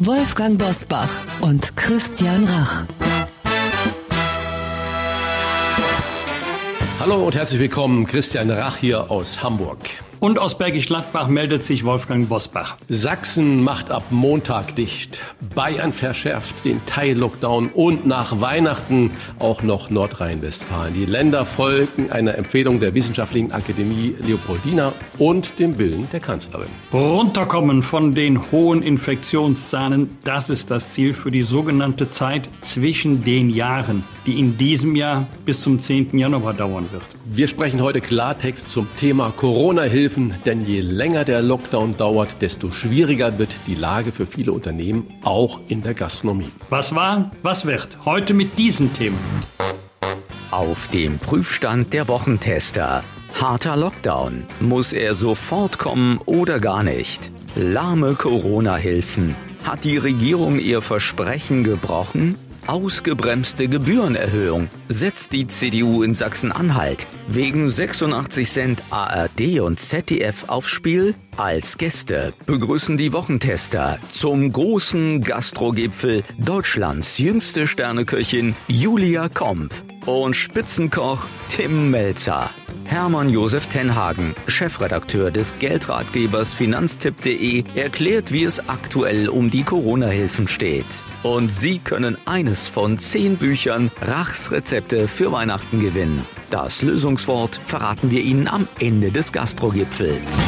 Wolfgang Bosbach und Christian Rach. Hallo und herzlich willkommen, Christian Rach hier aus Hamburg. Und aus Bergisch Gladbach meldet sich Wolfgang Bosbach. Sachsen macht ab Montag dicht. Bayern verschärft den Teil-Lockdown und nach Weihnachten auch noch Nordrhein-Westfalen. Die Länder folgen einer Empfehlung der Wissenschaftlichen Akademie Leopoldina und dem Willen der Kanzlerin. Runterkommen von den hohen Infektionszahlen, das ist das Ziel für die sogenannte Zeit zwischen den Jahren, die in diesem Jahr bis zum 10. Januar dauern wird. Wir sprechen heute Klartext zum Thema Corona-Hilfen, denn je länger der Lockdown dauert, desto schwieriger wird die Lage für viele Unternehmen, auch in der Gastronomie. Was war, was wird? Heute mit diesen Themen. Auf dem Prüfstand der Wochentester. Harter Lockdown. Muss er sofort kommen oder gar nicht? Lahme Corona-Hilfen. Hat die Regierung ihr Versprechen gebrochen? Ausgebremste Gebührenerhöhung setzt die CDU in Sachsen-Anhalt wegen 86 Cent ARD und ZDF aufs Spiel. Als Gäste begrüßen die Wochentester zum großen Gastrogipfel Deutschlands jüngste Sterneköchin Julia Komp und Spitzenkoch Tim Melzer. Hermann Josef Tenhagen, Chefredakteur des Geldratgebers Finanztipp.de, erklärt, wie es aktuell um die Corona-Hilfen steht. Und Sie können eines von zehn Büchern Rachs Rezepte für Weihnachten gewinnen. Das Lösungswort verraten wir Ihnen am Ende des Gastrogipfels.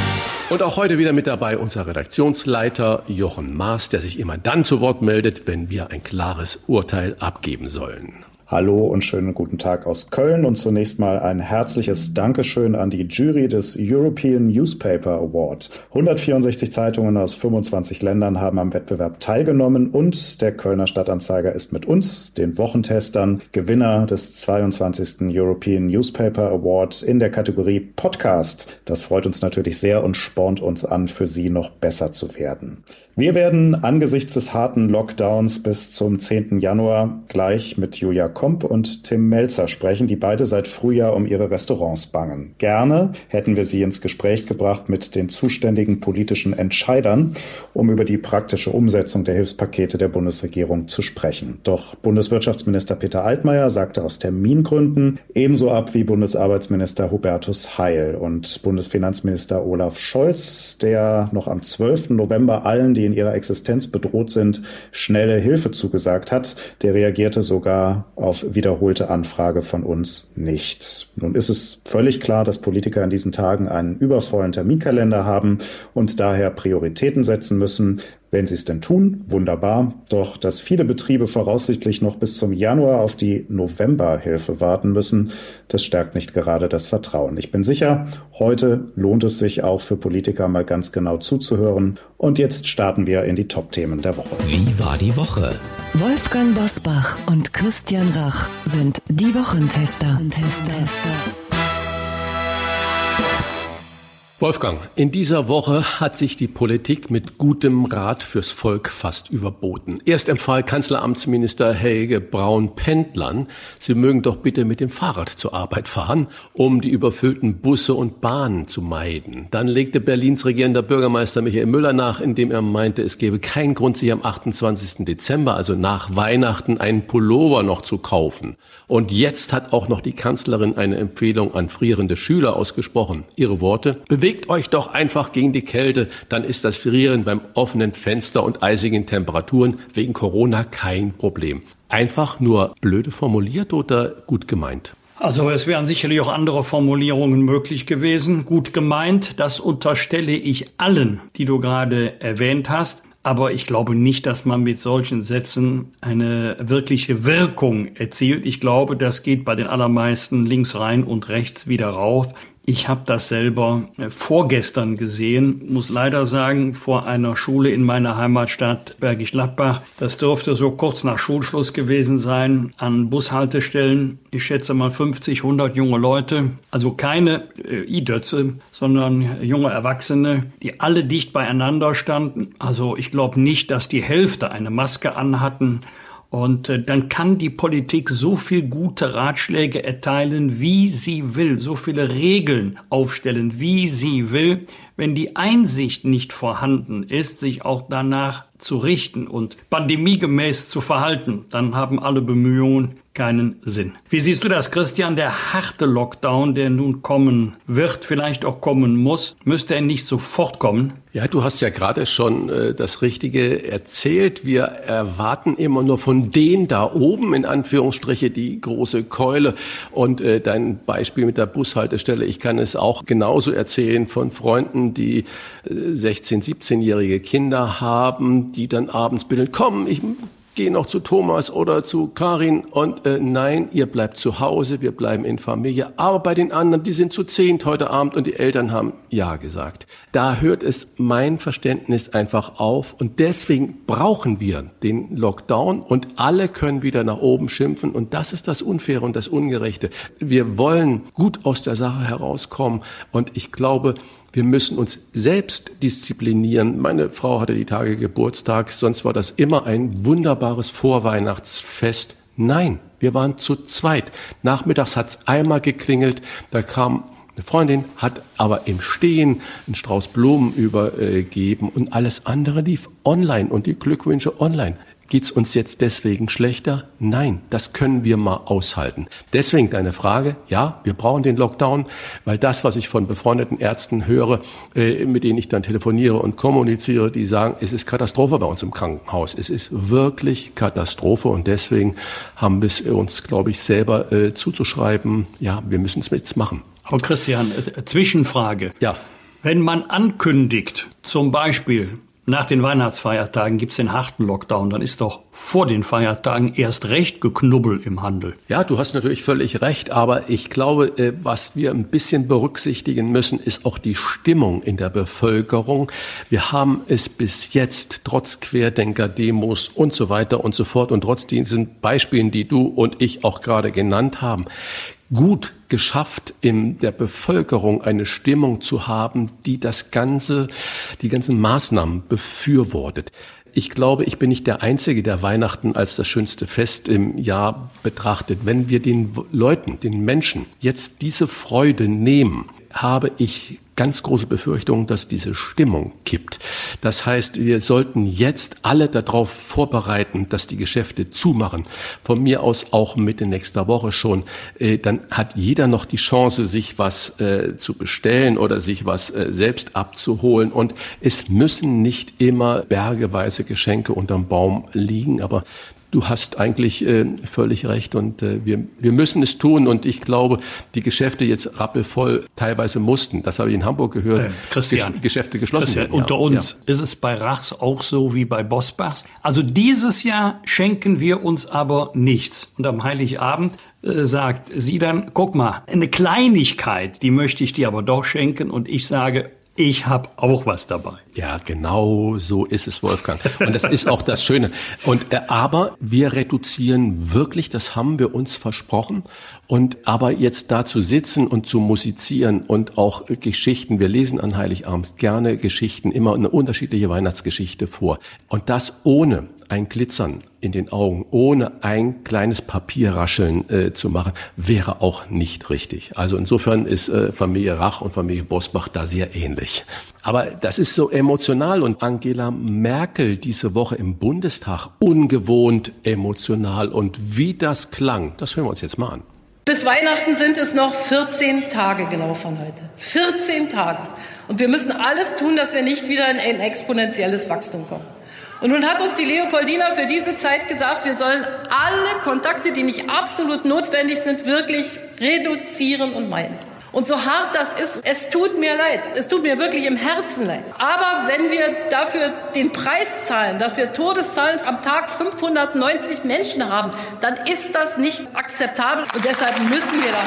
Und auch heute wieder mit dabei unser Redaktionsleiter Jochen Maas, der sich immer dann zu Wort meldet, wenn wir ein klares Urteil abgeben sollen. Hallo und schönen guten Tag aus Köln und zunächst mal ein herzliches Dankeschön an die Jury des European Newspaper Award. 164 Zeitungen aus 25 Ländern haben am Wettbewerb teilgenommen und der Kölner Stadtanzeiger ist mit uns, den Wochentestern, Gewinner des 22. European Newspaper Award in der Kategorie Podcast. Das freut uns natürlich sehr und spornt uns an, für Sie noch besser zu werden. Wir werden angesichts des harten Lockdowns bis zum 10. Januar gleich mit Julia Komp und Tim Melzer sprechen, die beide seit Frühjahr um ihre Restaurants bangen. Gerne hätten wir sie ins Gespräch gebracht mit den zuständigen politischen Entscheidern, um über die praktische Umsetzung der Hilfspakete der Bundesregierung zu sprechen. Doch Bundeswirtschaftsminister Peter Altmaier sagte aus Termingründen ebenso ab wie Bundesarbeitsminister Hubertus Heil und Bundesfinanzminister Olaf Scholz, der noch am 12. November allen, die in ihrer Existenz bedroht sind, schnelle Hilfe zugesagt hat. Der reagierte sogar auf wiederholte Anfrage von uns nicht. Nun ist es völlig klar, dass Politiker in diesen Tagen einen übervollen Terminkalender haben und daher Prioritäten setzen müssen. Wenn sie es denn tun, wunderbar. Doch dass viele Betriebe voraussichtlich noch bis zum Januar auf die Novemberhilfe warten müssen, das stärkt nicht gerade das Vertrauen. Ich bin sicher, heute lohnt es sich auch für Politiker mal ganz genau zuzuhören. Und jetzt starten wir in die Top-Themen der Woche. Wie war die Woche? Wolfgang Bosbach und Christian Rach sind die Wochentester. Tester. Wolfgang, in dieser Woche hat sich die Politik mit gutem Rat fürs Volk fast überboten. Erst empfahl Kanzleramtsminister Helge Braun-Pendlern, sie mögen doch bitte mit dem Fahrrad zur Arbeit fahren, um die überfüllten Busse und Bahnen zu meiden. Dann legte Berlins regierender Bürgermeister Michael Müller nach, indem er meinte, es gebe keinen Grund, sich am 28. Dezember, also nach Weihnachten, einen Pullover noch zu kaufen. Und jetzt hat auch noch die Kanzlerin eine Empfehlung an frierende Schüler ausgesprochen. Ihre Worte, Bewegt euch doch einfach gegen die Kälte, dann ist das Frieren beim offenen Fenster und eisigen Temperaturen wegen Corona kein Problem. Einfach nur blöde formuliert oder gut gemeint? Also es wären sicherlich auch andere Formulierungen möglich gewesen. Gut gemeint, das unterstelle ich allen, die du gerade erwähnt hast. Aber ich glaube nicht, dass man mit solchen Sätzen eine wirkliche Wirkung erzielt. Ich glaube, das geht bei den allermeisten links rein und rechts wieder rauf. Ich habe das selber äh, vorgestern gesehen, muss leider sagen, vor einer Schule in meiner Heimatstadt Bergisch Gladbach. Das dürfte so kurz nach Schulschluss gewesen sein, an Bushaltestellen. Ich schätze mal 50, 100 junge Leute, also keine äh, I-Dötze, sondern junge Erwachsene, die alle dicht beieinander standen. Also ich glaube nicht, dass die Hälfte eine Maske anhatten. Und äh, dann kann die Politik so viel gute Ratschläge erteilen, wie sie will, so viele Regeln aufstellen, wie sie will. Wenn die Einsicht nicht vorhanden ist, sich auch danach zu richten und pandemiegemäß zu verhalten, dann haben alle Bemühungen keinen Sinn. Wie siehst du das, Christian? Der harte Lockdown, der nun kommen wird, vielleicht auch kommen muss, müsste er nicht sofort kommen? Ja, du hast ja gerade schon äh, das Richtige erzählt. Wir erwarten immer nur von denen da oben, in Anführungsstriche, die große Keule. Und äh, dein Beispiel mit der Bushaltestelle, ich kann es auch genauso erzählen von Freunden, die äh, 16-, 17-jährige Kinder haben, die dann abends bilden, komm, ich gehe noch zu Thomas oder zu Karin und äh, nein, ihr bleibt zu Hause, wir bleiben in Familie. Aber bei den anderen, die sind zu zehnt heute Abend und die Eltern haben Ja gesagt. Da hört es mein Verständnis einfach auf und deswegen brauchen wir den Lockdown und alle können wieder nach oben schimpfen und das ist das Unfaire und das Ungerechte. Wir wollen gut aus der Sache herauskommen und ich glaube, wir müssen uns selbst disziplinieren. Meine Frau hatte die Tage Geburtstag, sonst war das immer ein wunderbares Vorweihnachtsfest. Nein, wir waren zu zweit. Nachmittags hat's einmal geklingelt, da kam eine Freundin, hat aber im Stehen einen Strauß Blumen übergeben und alles andere lief online und die Glückwünsche online. Geht's uns jetzt deswegen schlechter? Nein, das können wir mal aushalten. Deswegen deine Frage, ja, wir brauchen den Lockdown, weil das, was ich von befreundeten Ärzten höre, äh, mit denen ich dann telefoniere und kommuniziere, die sagen, es ist Katastrophe bei uns im Krankenhaus. Es ist wirklich Katastrophe und deswegen haben wir es uns, glaube ich, selber äh, zuzuschreiben, ja, wir müssen es jetzt machen. Frau Christian, äh, Zwischenfrage. Ja. Wenn man ankündigt, zum Beispiel, nach den Weihnachtsfeiertagen gibt's den harten Lockdown. Dann ist doch vor den Feiertagen erst recht geknubbel im Handel. Ja, du hast natürlich völlig recht, aber ich glaube, äh, was wir ein bisschen berücksichtigen müssen, ist auch die Stimmung in der Bevölkerung. Wir haben es bis jetzt trotz Querdenker-Demos und so weiter und so fort und trotz diesen Beispielen, die du und ich auch gerade genannt haben, gut geschafft, in der Bevölkerung eine Stimmung zu haben, die das Ganze, die ganzen Maßnahmen befürwortet. Ich glaube, ich bin nicht der Einzige, der Weihnachten als das schönste Fest im Jahr betrachtet. Wenn wir den Leuten, den Menschen jetzt diese Freude nehmen, habe ich ganz große Befürchtung, dass diese Stimmung kippt. Das heißt, wir sollten jetzt alle darauf vorbereiten, dass die Geschäfte zumachen. Von mir aus auch Mitte nächster Woche schon. Äh, dann hat jeder noch die Chance, sich was äh, zu bestellen oder sich was äh, selbst abzuholen. Und es müssen nicht immer bergeweise Geschenke unterm Baum liegen, aber Du hast eigentlich äh, völlig recht und äh, wir, wir müssen es tun und ich glaube, die Geschäfte jetzt rappelvoll teilweise mussten. Das habe ich in Hamburg gehört. Äh, Christian, Gesch Geschäfte geschlossen Christian, werden. Unter uns ja. ist es bei Rachs auch so wie bei Bosbachs. Also dieses Jahr schenken wir uns aber nichts. Und am Heiligabend äh, sagt sie dann, guck mal, eine Kleinigkeit, die möchte ich dir aber doch schenken und ich sage, ich habe auch was dabei. Ja, genau so ist es, Wolfgang. Und das ist auch das Schöne. Und äh, aber wir reduzieren wirklich, das haben wir uns versprochen. Und aber jetzt da zu sitzen und zu musizieren und auch äh, Geschichten, wir lesen an Heiligabend gerne Geschichten, immer eine unterschiedliche Weihnachtsgeschichte vor. Und das ohne ein Glitzern in den Augen, ohne ein kleines Papierrascheln äh, zu machen, wäre auch nicht richtig. Also insofern ist äh, Familie Rach und Familie Bosbach da sehr ähnlich. Aber das ist so emotional und Angela Merkel diese Woche im Bundestag ungewohnt emotional und wie das klang, das hören wir uns jetzt mal an. Bis Weihnachten sind es noch 14 Tage genau von heute. 14 Tage. Und wir müssen alles tun, dass wir nicht wieder in ein exponentielles Wachstum kommen. Und nun hat uns die Leopoldina für diese Zeit gesagt, wir sollen alle Kontakte, die nicht absolut notwendig sind, wirklich reduzieren und meiden. Und so hart das ist, es tut mir leid. Es tut mir wirklich im Herzen leid. Aber wenn wir dafür den Preis zahlen, dass wir Todeszahlen am Tag 590 Menschen haben, dann ist das nicht akzeptabel und deshalb müssen wir da.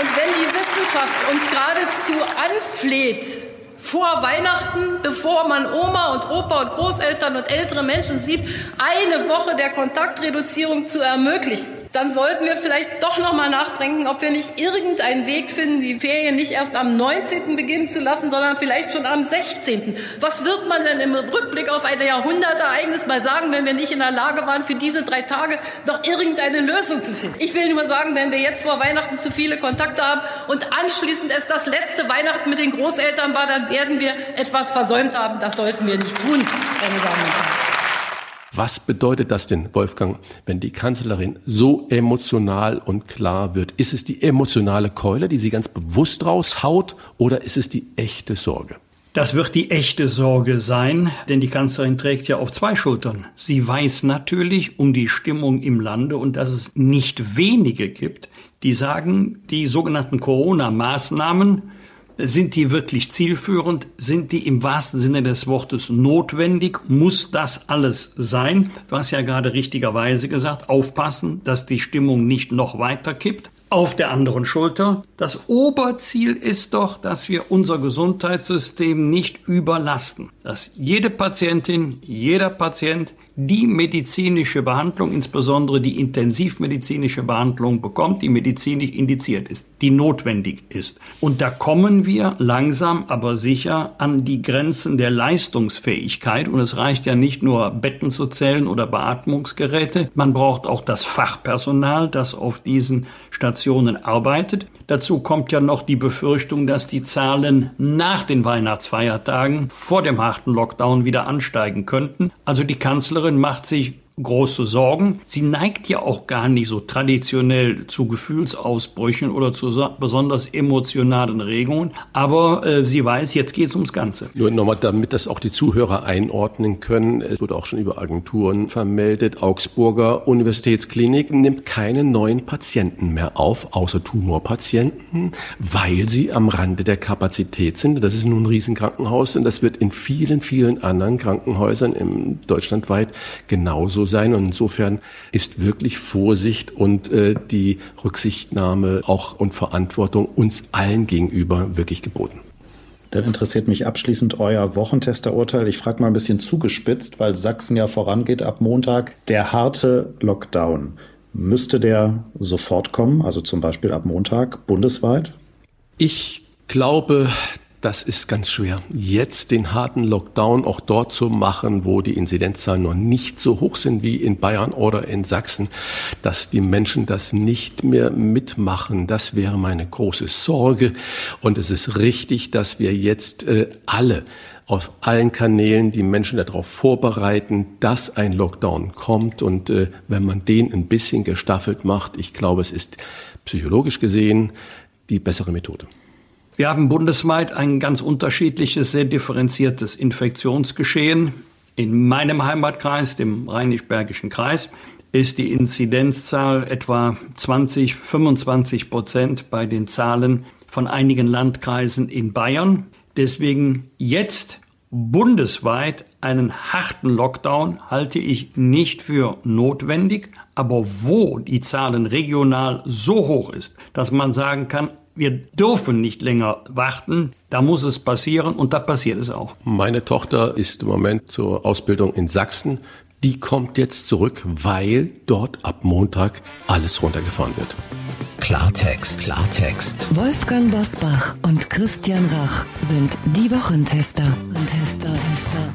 Und wenn die Wissenschaft uns geradezu anfleht, vor Weihnachten, bevor man Oma und Opa und Großeltern und ältere Menschen sieht, eine Woche der Kontaktreduzierung zu ermöglichen dann sollten wir vielleicht doch noch mal nachdenken, ob wir nicht irgendeinen Weg finden, die Ferien nicht erst am 19. beginnen zu lassen, sondern vielleicht schon am 16. Was wird man denn im Rückblick auf ein Jahrhundertereignis mal sagen, wenn wir nicht in der Lage waren, für diese drei Tage noch irgendeine Lösung zu finden? Ich will nur sagen, wenn wir jetzt vor Weihnachten zu viele Kontakte haben und anschließend es das letzte Weihnachten mit den Großeltern war, dann werden wir etwas versäumt haben. Das sollten wir nicht tun, meine Damen und Herren. Was bedeutet das denn, Wolfgang, wenn die Kanzlerin so emotional und klar wird? Ist es die emotionale Keule, die sie ganz bewusst raushaut, oder ist es die echte Sorge? Das wird die echte Sorge sein, denn die Kanzlerin trägt ja auf zwei Schultern. Sie weiß natürlich um die Stimmung im Lande und dass es nicht wenige gibt, die sagen, die sogenannten Corona-Maßnahmen sind die wirklich zielführend? Sind die im wahrsten Sinne des Wortes notwendig? Muss das alles sein? Du hast ja gerade richtigerweise gesagt, aufpassen, dass die Stimmung nicht noch weiter kippt. Auf der anderen Schulter, das Oberziel ist doch, dass wir unser Gesundheitssystem nicht überlasten. Dass jede Patientin, jeder Patient die medizinische Behandlung, insbesondere die intensivmedizinische Behandlung bekommt, die medizinisch indiziert ist, die notwendig ist. Und da kommen wir langsam, aber sicher an die Grenzen der Leistungsfähigkeit. Und es reicht ja nicht nur Betten zu zählen oder Beatmungsgeräte. Man braucht auch das Fachpersonal, das auf diesen Stationen arbeitet. Dazu kommt ja noch die Befürchtung, dass die Zahlen nach den Weihnachtsfeiertagen vor dem harten Lockdown wieder ansteigen könnten. Also die Kanzlerin macht sich große Sorgen. Sie neigt ja auch gar nicht so traditionell zu Gefühlsausbrüchen oder zu so besonders emotionalen Regungen. Aber äh, sie weiß, jetzt geht es ums Ganze. Nur nochmal, damit das auch die Zuhörer einordnen können. Es wurde auch schon über Agenturen vermeldet. Augsburger Universitätsklinik nimmt keine neuen Patienten mehr auf, außer Tumorpatienten, weil sie am Rande der Kapazität sind. Das ist nun ein Riesenkrankenhaus und das wird in vielen, vielen anderen Krankenhäusern im deutschlandweit genauso so sein. Und insofern ist wirklich Vorsicht und äh, die Rücksichtnahme auch und Verantwortung uns allen gegenüber wirklich geboten. Dann interessiert mich abschließend euer Wochentesterurteil. Ich frage mal ein bisschen zugespitzt, weil Sachsen ja vorangeht ab Montag. Der harte Lockdown, müsste der sofort kommen, also zum Beispiel ab Montag bundesweit? Ich glaube, das ist ganz schwer. Jetzt den harten Lockdown auch dort zu machen, wo die Inzidenzzahlen noch nicht so hoch sind wie in Bayern oder in Sachsen, dass die Menschen das nicht mehr mitmachen, das wäre meine große Sorge. Und es ist richtig, dass wir jetzt äh, alle auf allen Kanälen die Menschen darauf vorbereiten, dass ein Lockdown kommt. Und äh, wenn man den ein bisschen gestaffelt macht, ich glaube, es ist psychologisch gesehen die bessere Methode. Wir haben bundesweit ein ganz unterschiedliches, sehr differenziertes Infektionsgeschehen. In meinem Heimatkreis, dem Rheinisch-Bergischen Kreis, ist die Inzidenzzahl etwa 20, 25 Prozent bei den Zahlen von einigen Landkreisen in Bayern. Deswegen jetzt bundesweit einen harten Lockdown halte ich nicht für notwendig. Aber wo die Zahlen regional so hoch ist, dass man sagen kann, wir dürfen nicht länger warten. Da muss es passieren und da passiert es auch. Meine Tochter ist im Moment zur Ausbildung in Sachsen. Die kommt jetzt zurück, weil dort ab Montag alles runtergefahren wird. Klartext, Klartext. Wolfgang Bosbach und Christian Rach sind die Wochentester. Tester, Tester.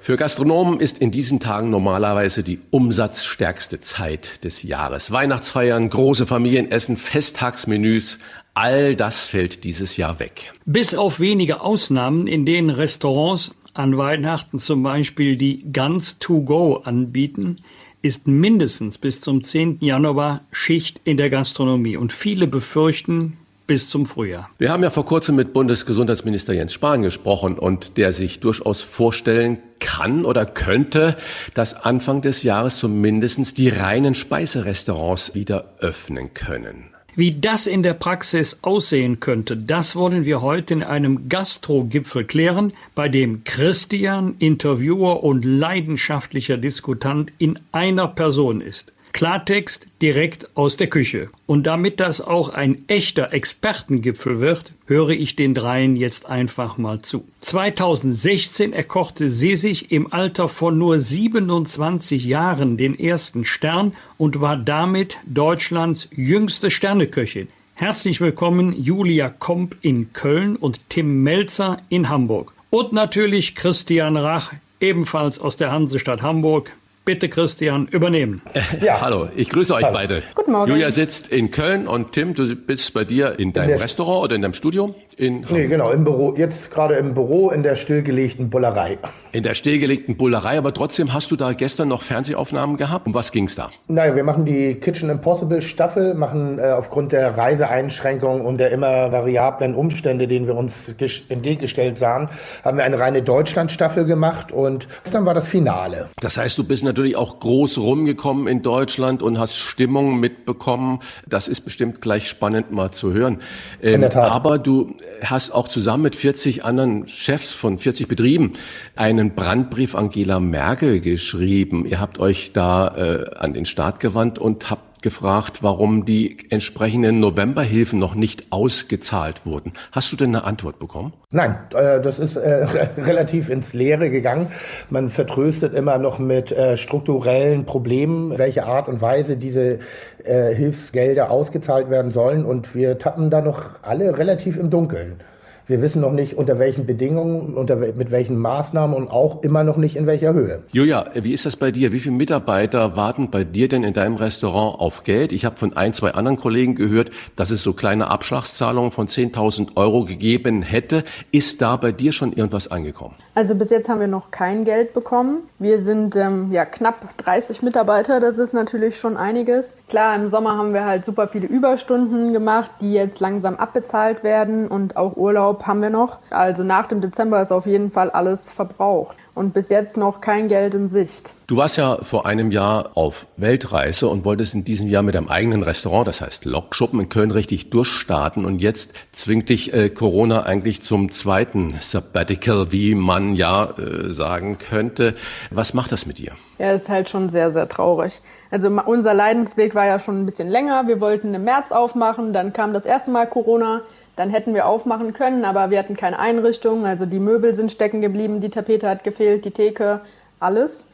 Für Gastronomen ist in diesen Tagen normalerweise die umsatzstärkste Zeit des Jahres. Weihnachtsfeiern, große Familienessen, Festtagsmenüs, All das fällt dieses Jahr weg. Bis auf wenige Ausnahmen, in denen Restaurants an Weihnachten zum Beispiel die Guns to Go anbieten, ist mindestens bis zum 10. Januar Schicht in der Gastronomie. Und viele befürchten, bis zum Frühjahr. Wir haben ja vor kurzem mit Bundesgesundheitsminister Jens Spahn gesprochen und der sich durchaus vorstellen kann oder könnte, dass Anfang des Jahres zumindest die reinen Speiserestaurants wieder öffnen können. Wie das in der Praxis aussehen könnte, das wollen wir heute in einem Gastro-Gipfel klären, bei dem Christian Interviewer und leidenschaftlicher Diskutant in einer Person ist. Klartext direkt aus der Küche. Und damit das auch ein echter Expertengipfel wird, höre ich den dreien jetzt einfach mal zu. 2016 erkochte sie sich im Alter von nur 27 Jahren den ersten Stern und war damit Deutschlands jüngste Sterneköchin. Herzlich willkommen Julia Komp in Köln und Tim Melzer in Hamburg. Und natürlich Christian Rach, ebenfalls aus der Hansestadt Hamburg. Bitte, Christian, übernehmen. Ja. Hallo, ich grüße euch Hallo. beide. Guten Morgen. Julia sitzt in Köln und Tim, du bist bei dir in deinem der- Restaurant oder in deinem Studio? In, Nee, genau, im Büro, jetzt gerade im Büro in der stillgelegten Bullerei. in der stillgelegten Bullerei, aber trotzdem hast du da gestern noch Fernsehaufnahmen gehabt. Um was ging's da? Naja, wir machen die Kitchen Impossible Staffel, machen äh, aufgrund der Reiseeinschränkungen und der immer variablen Umstände, denen wir uns ges- entgegengestellt sahen, haben wir eine reine Deutschland-Staffel gemacht und dann war das Finale. Das heißt, du bist natürlich auch groß rumgekommen in Deutschland und hast Stimmung mitbekommen. Das ist bestimmt gleich spannend mal zu hören. Ähm, der Tat. Aber du hast auch zusammen mit 40 anderen Chefs von 40 Betrieben einen Brandbrief Angela Merkel geschrieben. Ihr habt euch da äh, an den Staat gewandt und habt gefragt, warum die entsprechenden Novemberhilfen noch nicht ausgezahlt wurden. Hast du denn eine Antwort bekommen? Nein, äh, das ist äh, relativ ins Leere gegangen. Man vertröstet immer noch mit äh, strukturellen Problemen, welche Art und Weise diese Hilfsgelder ausgezahlt werden sollen. Und wir tappen da noch alle relativ im Dunkeln. Wir wissen noch nicht, unter welchen Bedingungen, unter, mit welchen Maßnahmen und auch immer noch nicht in welcher Höhe. Julia, wie ist das bei dir? Wie viele Mitarbeiter warten bei dir denn in deinem Restaurant auf Geld? Ich habe von ein, zwei anderen Kollegen gehört, dass es so kleine Abschlagszahlungen von 10.000 Euro gegeben hätte. Ist da bei dir schon irgendwas angekommen? Also bis jetzt haben wir noch kein Geld bekommen. Wir sind ähm, ja knapp 30 Mitarbeiter, das ist natürlich schon einiges. Klar, im Sommer haben wir halt super viele Überstunden gemacht, die jetzt langsam abbezahlt werden und auch Urlaub haben wir noch. Also nach dem Dezember ist auf jeden Fall alles verbraucht und bis jetzt noch kein Geld in Sicht. Du warst ja vor einem Jahr auf Weltreise und wolltest in diesem Jahr mit deinem eigenen Restaurant, das heißt Lokschuppen in Köln, richtig durchstarten. Und jetzt zwingt dich äh, Corona eigentlich zum zweiten Sabbatical, wie man ja äh, sagen könnte. Was macht das mit dir? Ja, ist halt schon sehr, sehr traurig. Also unser Leidensweg war ja schon ein bisschen länger. Wir wollten im März aufmachen, dann kam das erste Mal Corona. Dann hätten wir aufmachen können, aber wir hatten keine Einrichtung. Also die Möbel sind stecken geblieben, die Tapete hat gefehlt, die Theke, alles.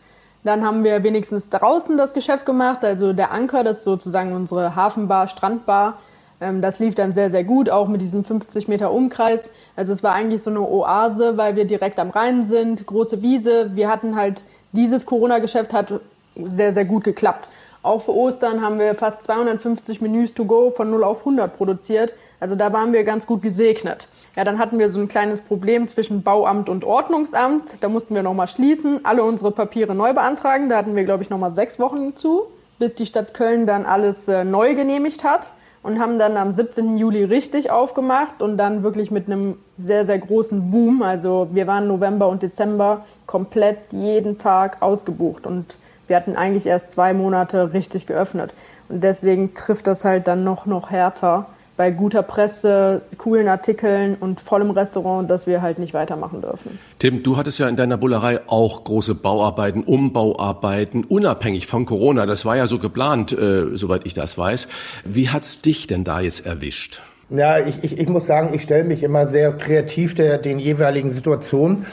Dann haben wir wenigstens draußen das Geschäft gemacht. Also der Anker, das ist sozusagen unsere Hafenbar, Strandbar. Ähm, Das lief dann sehr, sehr gut, auch mit diesem 50 Meter Umkreis. Also es war eigentlich so eine Oase, weil wir direkt am Rhein sind, große Wiese. Wir hatten halt, dieses Corona-Geschäft hat sehr, sehr gut geklappt. Auch für Ostern haben wir fast 250 Menüs to go von 0 auf 100 produziert. Also da waren wir ganz gut gesegnet. Ja, dann hatten wir so ein kleines Problem zwischen Bauamt und Ordnungsamt. Da mussten wir nochmal schließen, alle unsere Papiere neu beantragen. Da hatten wir, glaube ich, nochmal sechs Wochen zu, bis die Stadt Köln dann alles äh, neu genehmigt hat und haben dann am 17. Juli richtig aufgemacht und dann wirklich mit einem sehr, sehr großen Boom. Also wir waren November und Dezember komplett jeden Tag ausgebucht und wir hatten eigentlich erst zwei Monate richtig geöffnet. Und deswegen trifft das halt dann noch, noch härter bei guter Presse, coolen Artikeln und vollem Restaurant, dass wir halt nicht weitermachen dürfen. Tim, du hattest ja in deiner Bullerei auch große Bauarbeiten, Umbauarbeiten, unabhängig von Corona. Das war ja so geplant, äh, soweit ich das weiß. Wie hat's dich denn da jetzt erwischt? Ja, ich, ich, ich muss sagen, ich stelle mich immer sehr kreativ der, den jeweiligen Situationen.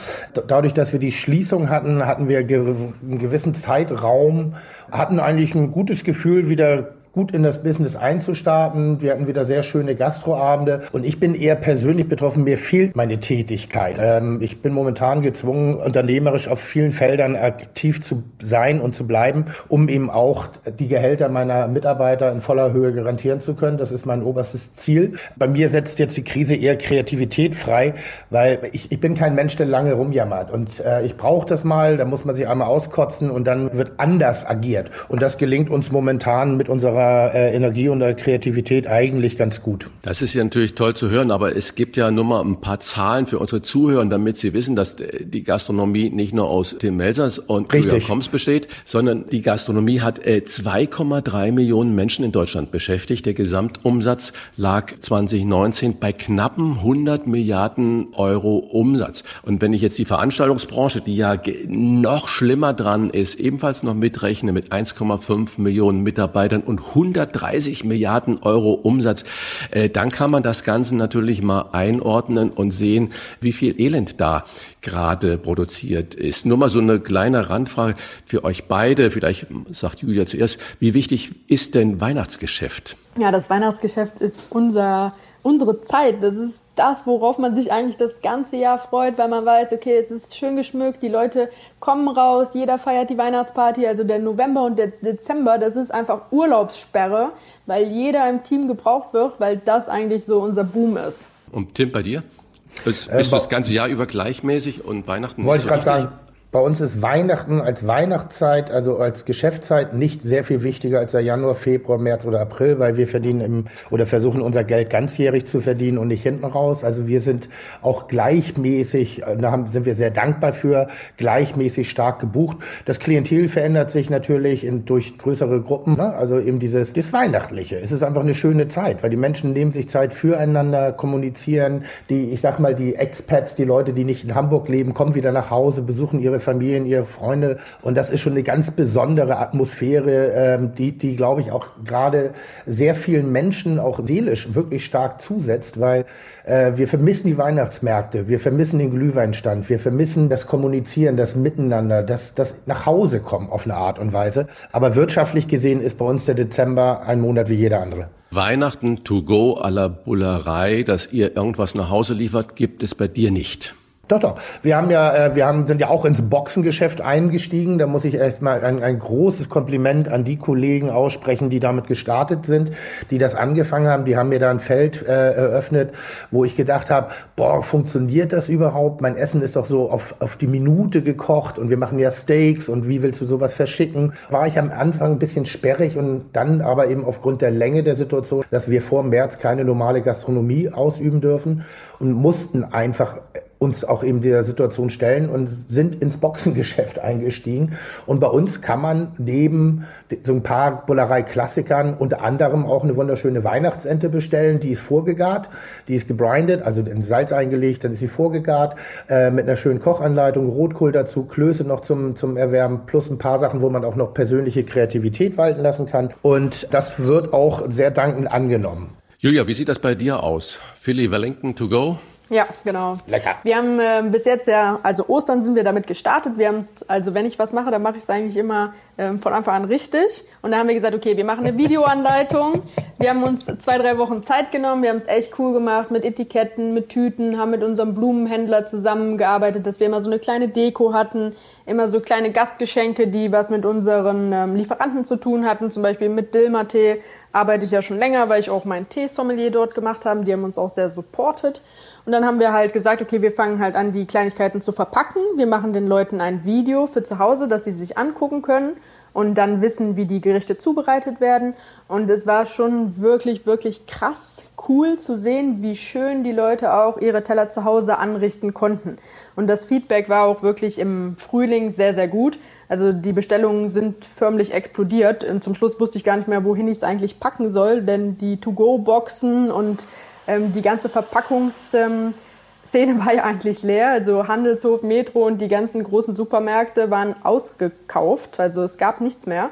Dadurch, dass wir die Schließung hatten, hatten wir einen gewissen Zeitraum, hatten eigentlich ein gutes Gefühl, wieder gut in das Business einzustarten. Wir hatten wieder sehr schöne Gastroabende und ich bin eher persönlich betroffen. Mir fehlt meine Tätigkeit. Ähm, ich bin momentan gezwungen, unternehmerisch auf vielen Feldern aktiv zu sein und zu bleiben, um eben auch die Gehälter meiner Mitarbeiter in voller Höhe garantieren zu können. Das ist mein oberstes Ziel. Bei mir setzt jetzt die Krise eher Kreativität frei, weil ich, ich bin kein Mensch, der lange rumjammert und äh, ich brauche das mal. Da muss man sich einmal auskotzen und dann wird anders agiert und das gelingt uns momentan mit unserer unserer äh, Energie und der Kreativität eigentlich ganz gut. Das ist ja natürlich toll zu hören, aber es gibt ja nur mal ein paar Zahlen für unsere Zuhörer, damit sie wissen, dass die Gastronomie nicht nur aus Tim Melsers und Koms besteht, sondern die Gastronomie hat äh, 2,3 Millionen Menschen in Deutschland beschäftigt. Der Gesamtumsatz lag 2019 bei knappen 100 Milliarden Euro Umsatz. Und wenn ich jetzt die Veranstaltungsbranche, die ja noch schlimmer dran ist, ebenfalls noch mitrechne mit 1,5 Millionen Mitarbeitern und 130 Milliarden Euro Umsatz, äh, dann kann man das Ganze natürlich mal einordnen und sehen, wie viel Elend da gerade produziert ist. Nur mal so eine kleine Randfrage für euch beide. Vielleicht sagt Julia zuerst, wie wichtig ist denn Weihnachtsgeschäft? Ja, das Weihnachtsgeschäft ist unser, unsere Zeit. Das ist das, worauf man sich eigentlich das ganze Jahr freut, weil man weiß, okay, es ist schön geschmückt, die Leute kommen raus, jeder feiert die Weihnachtsparty, also der November und der Dezember, das ist einfach Urlaubssperre, weil jeder im Team gebraucht wird, weil das eigentlich so unser Boom ist. Und Tim, bei dir? Bist, äh, bist du das ganze Jahr über gleichmäßig und Weihnachten Wollte ich gerade sagen, bei uns ist Weihnachten als Weihnachtszeit, also als Geschäftszeit, nicht sehr viel wichtiger als der Januar, Februar, März oder April, weil wir verdienen im, oder versuchen unser Geld ganzjährig zu verdienen und nicht hinten raus. Also wir sind auch gleichmäßig, da haben, sind wir sehr dankbar für, gleichmäßig stark gebucht. Das Klientel verändert sich natürlich in, durch größere Gruppen, ne? also eben dieses, das Weihnachtliche. Es ist einfach eine schöne Zeit, weil die Menschen nehmen sich Zeit füreinander, kommunizieren. Die, ich sag mal, die Expats, die Leute, die nicht in Hamburg leben, kommen wieder nach Hause, besuchen ihre Familien, ihre Freunde. Und das ist schon eine ganz besondere Atmosphäre, ähm, die, die glaube ich, auch gerade sehr vielen Menschen auch seelisch wirklich stark zusetzt, weil äh, wir vermissen die Weihnachtsmärkte, wir vermissen den Glühweinstand, wir vermissen das Kommunizieren, das Miteinander, das, das nach Hause kommen auf eine Art und Weise. Aber wirtschaftlich gesehen ist bei uns der Dezember ein Monat wie jeder andere. Weihnachten to go à la Bullerei, dass ihr irgendwas nach Hause liefert, gibt es bei dir nicht. Doch, doch. Wir haben ja, äh, wir haben, sind ja auch ins Boxengeschäft eingestiegen. Da muss ich erstmal ein, ein großes Kompliment an die Kollegen aussprechen, die damit gestartet sind, die das angefangen haben. Die haben mir da ein Feld äh, eröffnet, wo ich gedacht habe, boah, funktioniert das überhaupt? Mein Essen ist doch so auf, auf die Minute gekocht und wir machen ja Steaks und wie willst du sowas verschicken? War ich am Anfang ein bisschen sperrig und dann aber eben aufgrund der Länge der Situation, dass wir vor März keine normale Gastronomie ausüben dürfen und mussten einfach uns auch eben der Situation stellen und sind ins Boxengeschäft eingestiegen. Und bei uns kann man neben so ein paar Bullerei-Klassikern unter anderem auch eine wunderschöne Weihnachtsente bestellen. Die ist vorgegart, die ist gebrindet, also in Salz eingelegt, dann ist sie vorgegart, äh, mit einer schönen Kochanleitung, Rotkohl dazu, Klöße noch zum, zum Erwärmen, plus ein paar Sachen, wo man auch noch persönliche Kreativität walten lassen kann. Und das wird auch sehr dankend angenommen. Julia, wie sieht das bei dir aus? Philly Wellington to go? Ja, genau. Lecker. Wir haben äh, bis jetzt ja, also Ostern sind wir damit gestartet. Wir haben also wenn ich was mache, dann mache ich es eigentlich immer ähm, von Anfang an richtig. Und da haben wir gesagt, okay, wir machen eine Videoanleitung. wir haben uns zwei, drei Wochen Zeit genommen. Wir haben es echt cool gemacht mit Etiketten, mit Tüten, haben mit unserem Blumenhändler zusammengearbeitet, dass wir immer so eine kleine Deko hatten, immer so kleine Gastgeschenke, die was mit unseren ähm, Lieferanten zu tun hatten. Zum Beispiel mit Dilma-Tee arbeite ich ja schon länger, weil ich auch meinen Teesommelier dort gemacht habe. Die haben uns auch sehr supportet. Und dann haben wir halt gesagt, okay, wir fangen halt an, die Kleinigkeiten zu verpacken. Wir machen den Leuten ein Video für zu Hause, dass sie sich angucken können und dann wissen, wie die Gerichte zubereitet werden. Und es war schon wirklich, wirklich krass cool zu sehen, wie schön die Leute auch ihre Teller zu Hause anrichten konnten. Und das Feedback war auch wirklich im Frühling sehr, sehr gut. Also die Bestellungen sind förmlich explodiert. Und zum Schluss wusste ich gar nicht mehr, wohin ich es eigentlich packen soll, denn die To-Go-Boxen und ähm, die ganze Verpackungsszene war ja eigentlich leer. Also Handelshof, Metro und die ganzen großen Supermärkte waren ausgekauft. Also es gab nichts mehr.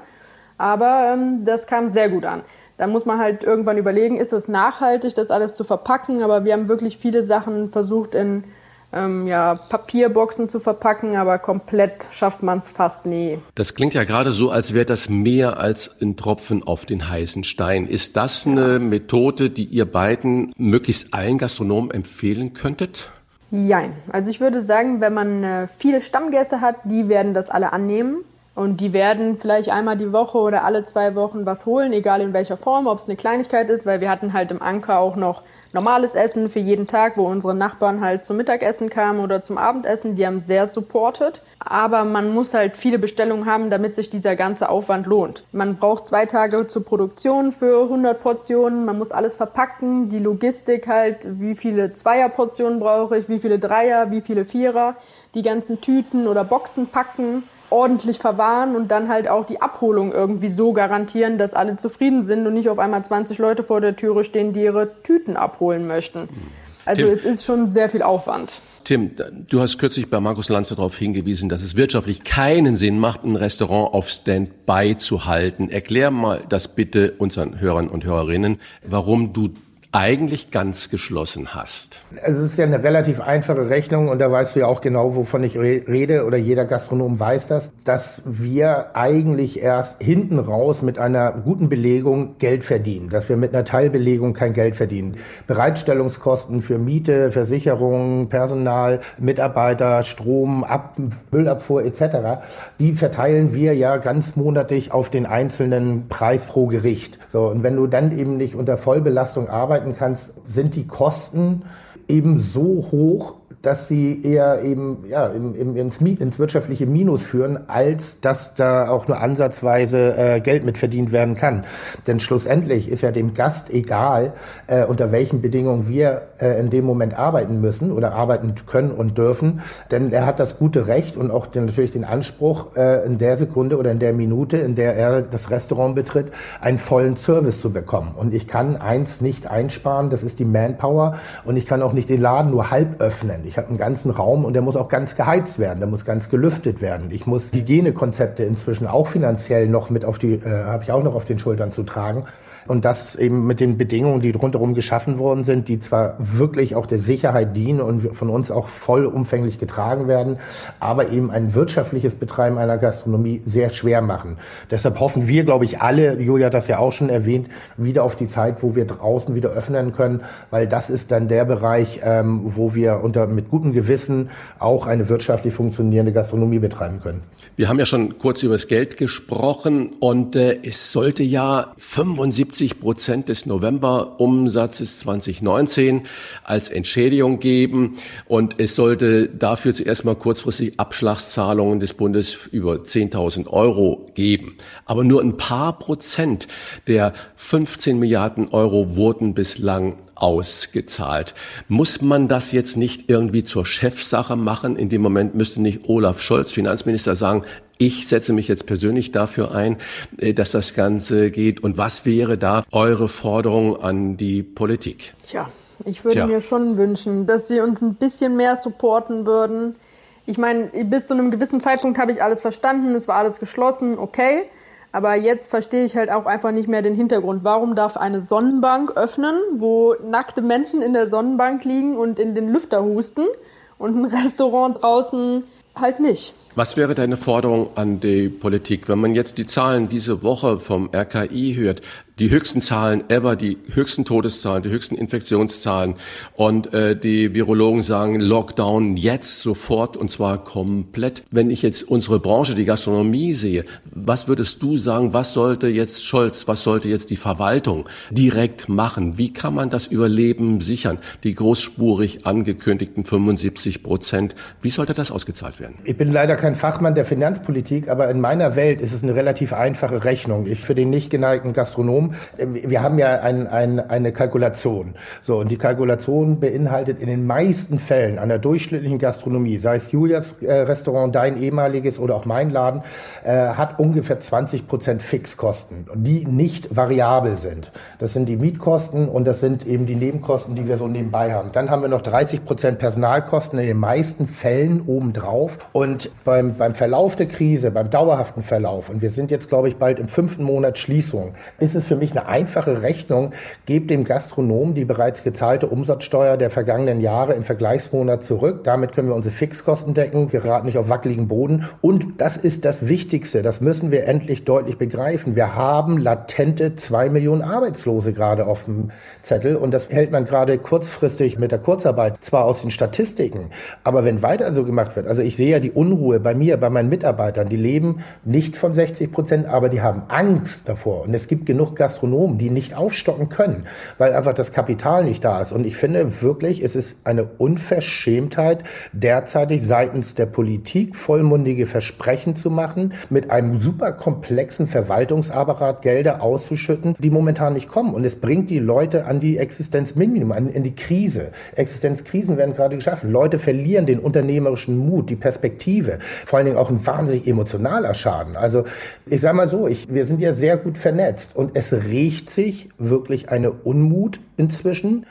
Aber ähm, das kam sehr gut an. Da muss man halt irgendwann überlegen, ist es nachhaltig, das alles zu verpacken. Aber wir haben wirklich viele Sachen versucht in ähm, ja, Papierboxen zu verpacken, aber komplett schafft man es fast nie. Das klingt ja gerade so, als wäre das mehr als ein Tropfen auf den heißen Stein. Ist das eine Methode, die ihr beiden möglichst allen Gastronomen empfehlen könntet? Jein. Also ich würde sagen, wenn man äh, viele Stammgäste hat, die werden das alle annehmen. Und die werden vielleicht einmal die Woche oder alle zwei Wochen was holen, egal in welcher Form, ob es eine Kleinigkeit ist, weil wir hatten halt im Anker auch noch normales Essen für jeden Tag, wo unsere Nachbarn halt zum Mittagessen kamen oder zum Abendessen. Die haben sehr supported. Aber man muss halt viele Bestellungen haben, damit sich dieser ganze Aufwand lohnt. Man braucht zwei Tage zur Produktion für 100 Portionen. Man muss alles verpacken. Die Logistik halt, wie viele Zweierportionen brauche ich, wie viele Dreier, wie viele Vierer. Die ganzen Tüten oder Boxen packen ordentlich verwahren und dann halt auch die Abholung irgendwie so garantieren, dass alle zufrieden sind und nicht auf einmal 20 Leute vor der Türe stehen, die ihre Tüten abholen möchten. Also Tim, es ist schon sehr viel Aufwand. Tim, du hast kürzlich bei Markus Lanze darauf hingewiesen, dass es wirtschaftlich keinen Sinn macht, ein Restaurant auf Standby zu halten. Erklär mal das bitte unseren Hörern und Hörerinnen, warum du eigentlich ganz geschlossen hast? Es ist ja eine relativ einfache Rechnung und da weißt du ja auch genau, wovon ich rede oder jeder Gastronom weiß das, dass wir eigentlich erst hinten raus mit einer guten Belegung Geld verdienen, dass wir mit einer Teilbelegung kein Geld verdienen. Bereitstellungskosten für Miete, Versicherungen, Personal, Mitarbeiter, Strom, Ab Müllabfuhr etc., die verteilen wir ja ganz monatlich auf den einzelnen Preis pro Gericht. So, und wenn du dann eben nicht unter Vollbelastung arbeiten kannst, sind die Kosten eben so hoch, dass sie eher eben ja, im, im, ins, ins wirtschaftliche Minus führen, als dass da auch nur ansatzweise äh, Geld mit verdient werden kann. Denn schlussendlich ist ja dem Gast egal, äh, unter welchen Bedingungen wir äh, in dem Moment arbeiten müssen oder arbeiten können und dürfen. Denn er hat das gute Recht und auch den, natürlich den Anspruch, äh, in der Sekunde oder in der Minute, in der er das Restaurant betritt, einen vollen Service zu bekommen. Und ich kann eins nicht einsparen, das ist die Manpower. Und ich kann auch nicht den Laden nur halb öffnen. Ich habe einen ganzen Raum und der muss auch ganz geheizt werden, der muss ganz gelüftet werden. Ich muss Hygienekonzepte inzwischen auch finanziell noch mit auf die, äh, habe ich auch noch auf den Schultern zu tragen. Und das eben mit den Bedingungen, die rundherum geschaffen worden sind, die zwar wirklich auch der Sicherheit dienen und von uns auch vollumfänglich getragen werden, aber eben ein wirtschaftliches Betreiben einer Gastronomie sehr schwer machen. Deshalb hoffen wir, glaube ich, alle, Julia hat das ja auch schon erwähnt, wieder auf die Zeit, wo wir draußen wieder öffnen können, weil das ist dann der Bereich, ähm, wo wir unter mit gutem Gewissen auch eine wirtschaftlich funktionierende Gastronomie betreiben können. Wir haben ja schon kurz über das Geld gesprochen und äh, es sollte ja 75 Prozent des Novemberumsatzes 2019 als Entschädigung geben und es sollte dafür zuerst mal kurzfristig Abschlagszahlungen des Bundes über 10.000 Euro geben. Aber nur ein paar Prozent der 15 Milliarden Euro wurden bislang ausgezahlt. Muss man das jetzt nicht irgendwie zur Chefsache machen? In dem Moment müsste nicht Olaf Scholz, Finanzminister, sagen, ich setze mich jetzt persönlich dafür ein, äh, dass das Ganze geht. Und was wäre da eure Forderung an die Politik? Tja, ich würde Tja. mir schon wünschen, dass sie uns ein bisschen mehr supporten würden. Ich meine, bis zu einem gewissen Zeitpunkt habe ich alles verstanden, es war alles geschlossen, okay. Aber jetzt verstehe ich halt auch einfach nicht mehr den Hintergrund. Warum darf eine Sonnenbank öffnen, wo nackte Menschen in der Sonnenbank liegen und in den Lüfter husten und ein Restaurant draußen halt nicht? Was wäre deine Forderung an die Politik, wenn man jetzt die Zahlen diese Woche vom RKI hört? Die höchsten Zahlen ever, die höchsten Todeszahlen, die höchsten Infektionszahlen. Und äh, die Virologen sagen, Lockdown jetzt sofort und zwar komplett. Wenn ich jetzt unsere Branche, die Gastronomie sehe, was würdest du sagen, was sollte jetzt Scholz, was sollte jetzt die Verwaltung direkt machen? Wie kann man das Überleben sichern? Die großspurig angekündigten 75 Prozent, wie sollte das ausgezahlt werden? Ich bin leider kein Fachmann der Finanzpolitik, aber in meiner Welt ist es eine relativ einfache Rechnung. Ich für den nicht geneigten Gastronom wir haben ja ein, ein, eine Kalkulation. So, und die Kalkulation beinhaltet in den meisten Fällen an der durchschnittlichen Gastronomie, sei es Julias äh, Restaurant, dein ehemaliges oder auch mein Laden, äh, hat ungefähr 20 Prozent Fixkosten, die nicht variabel sind. Das sind die Mietkosten und das sind eben die Nebenkosten, die wir so nebenbei haben. Dann haben wir noch 30 Prozent Personalkosten in den meisten Fällen obendrauf. Und beim, beim Verlauf der Krise, beim dauerhaften Verlauf, und wir sind jetzt, glaube ich, bald im fünften Monat Schließung, ist es für mich eine einfache Rechnung. Gebt dem Gastronom die bereits gezahlte Umsatzsteuer der vergangenen Jahre im Vergleichsmonat zurück. Damit können wir unsere Fixkosten decken. Wir geraten nicht auf wackeligen Boden. Und das ist das Wichtigste. Das müssen wir endlich deutlich begreifen. Wir haben latente zwei Millionen Arbeitslose gerade auf dem Zettel. Und das hält man gerade kurzfristig mit der Kurzarbeit zwar aus den Statistiken, aber wenn weiter so gemacht wird, also ich sehe ja die Unruhe bei mir, bei meinen Mitarbeitern, die leben nicht von 60 Prozent, aber die haben Angst davor. Und es gibt genug Gastronomen, die nicht aufstocken können, weil einfach das Kapital nicht da ist. Und ich finde wirklich, es ist eine Unverschämtheit, derzeitig seitens der Politik vollmundige Versprechen zu machen, mit einem super komplexen Verwaltungsapparat Gelder auszuschütten, die momentan nicht kommen. Und es bringt die Leute an die Existenzminimum, an, in die Krise. Existenzkrisen werden gerade geschaffen. Leute verlieren den unternehmerischen Mut, die Perspektive, vor allen Dingen auch ein wahnsinnig emotionaler Schaden. Also ich sage mal so, ich, wir sind ja sehr gut vernetzt und es riecht sich wirklich eine Unmut inzwischen.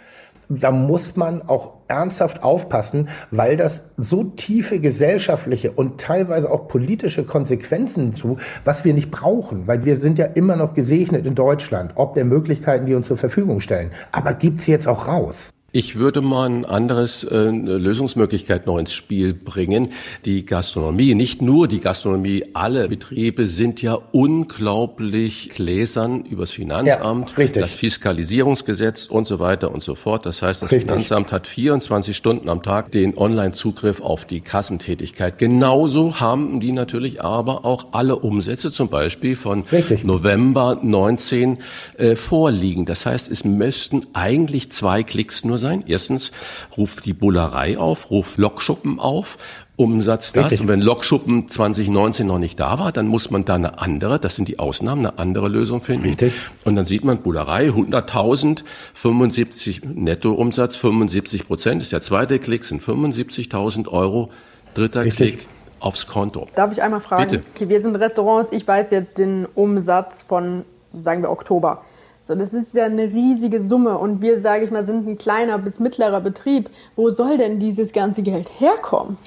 Da muss man auch ernsthaft aufpassen, weil das so tiefe gesellschaftliche und teilweise auch politische Konsequenzen zu, was wir nicht brauchen, weil wir sind ja immer noch gesegnet in Deutschland, ob der Möglichkeiten, die uns zur Verfügung stellen. Aber gibt's jetzt auch raus. Ich würde mal ein anderes äh, Lösungsmöglichkeit noch ins Spiel bringen. Die Gastronomie, nicht nur die Gastronomie, alle Betriebe sind ja unglaublich gläsern übers Finanzamt, ja, das Fiskalisierungsgesetz und so weiter und so fort. Das heißt, das richtig. Finanzamt hat 24 Stunden am Tag den Online-Zugriff auf die Kassentätigkeit. Genauso haben die natürlich aber auch alle Umsätze zum Beispiel von richtig. November 19 äh, vorliegen. Das heißt, es müssten eigentlich zwei Klicks nur sein sein. Erstens ruft die Bullerei auf, ruft Lokschuppen auf, Umsatz das. Richtig. Und wenn Lokschuppen 2019 noch nicht da war, dann muss man da eine andere, das sind die Ausnahmen, eine andere Lösung finden. Richtig. Und dann sieht man Bullerei, 100.000, 75 Nettoumsatz, 75 Prozent ist der zweite Klick, sind 75.000 Euro. Dritter Richtig. Klick aufs Konto. Darf ich einmal fragen? Bitte. Okay, wir sind Restaurants, ich weiß jetzt den Umsatz von, sagen wir, Oktober. So, das ist ja eine riesige Summe und wir, sage ich mal, sind ein kleiner bis mittlerer Betrieb. Wo soll denn dieses ganze Geld herkommen?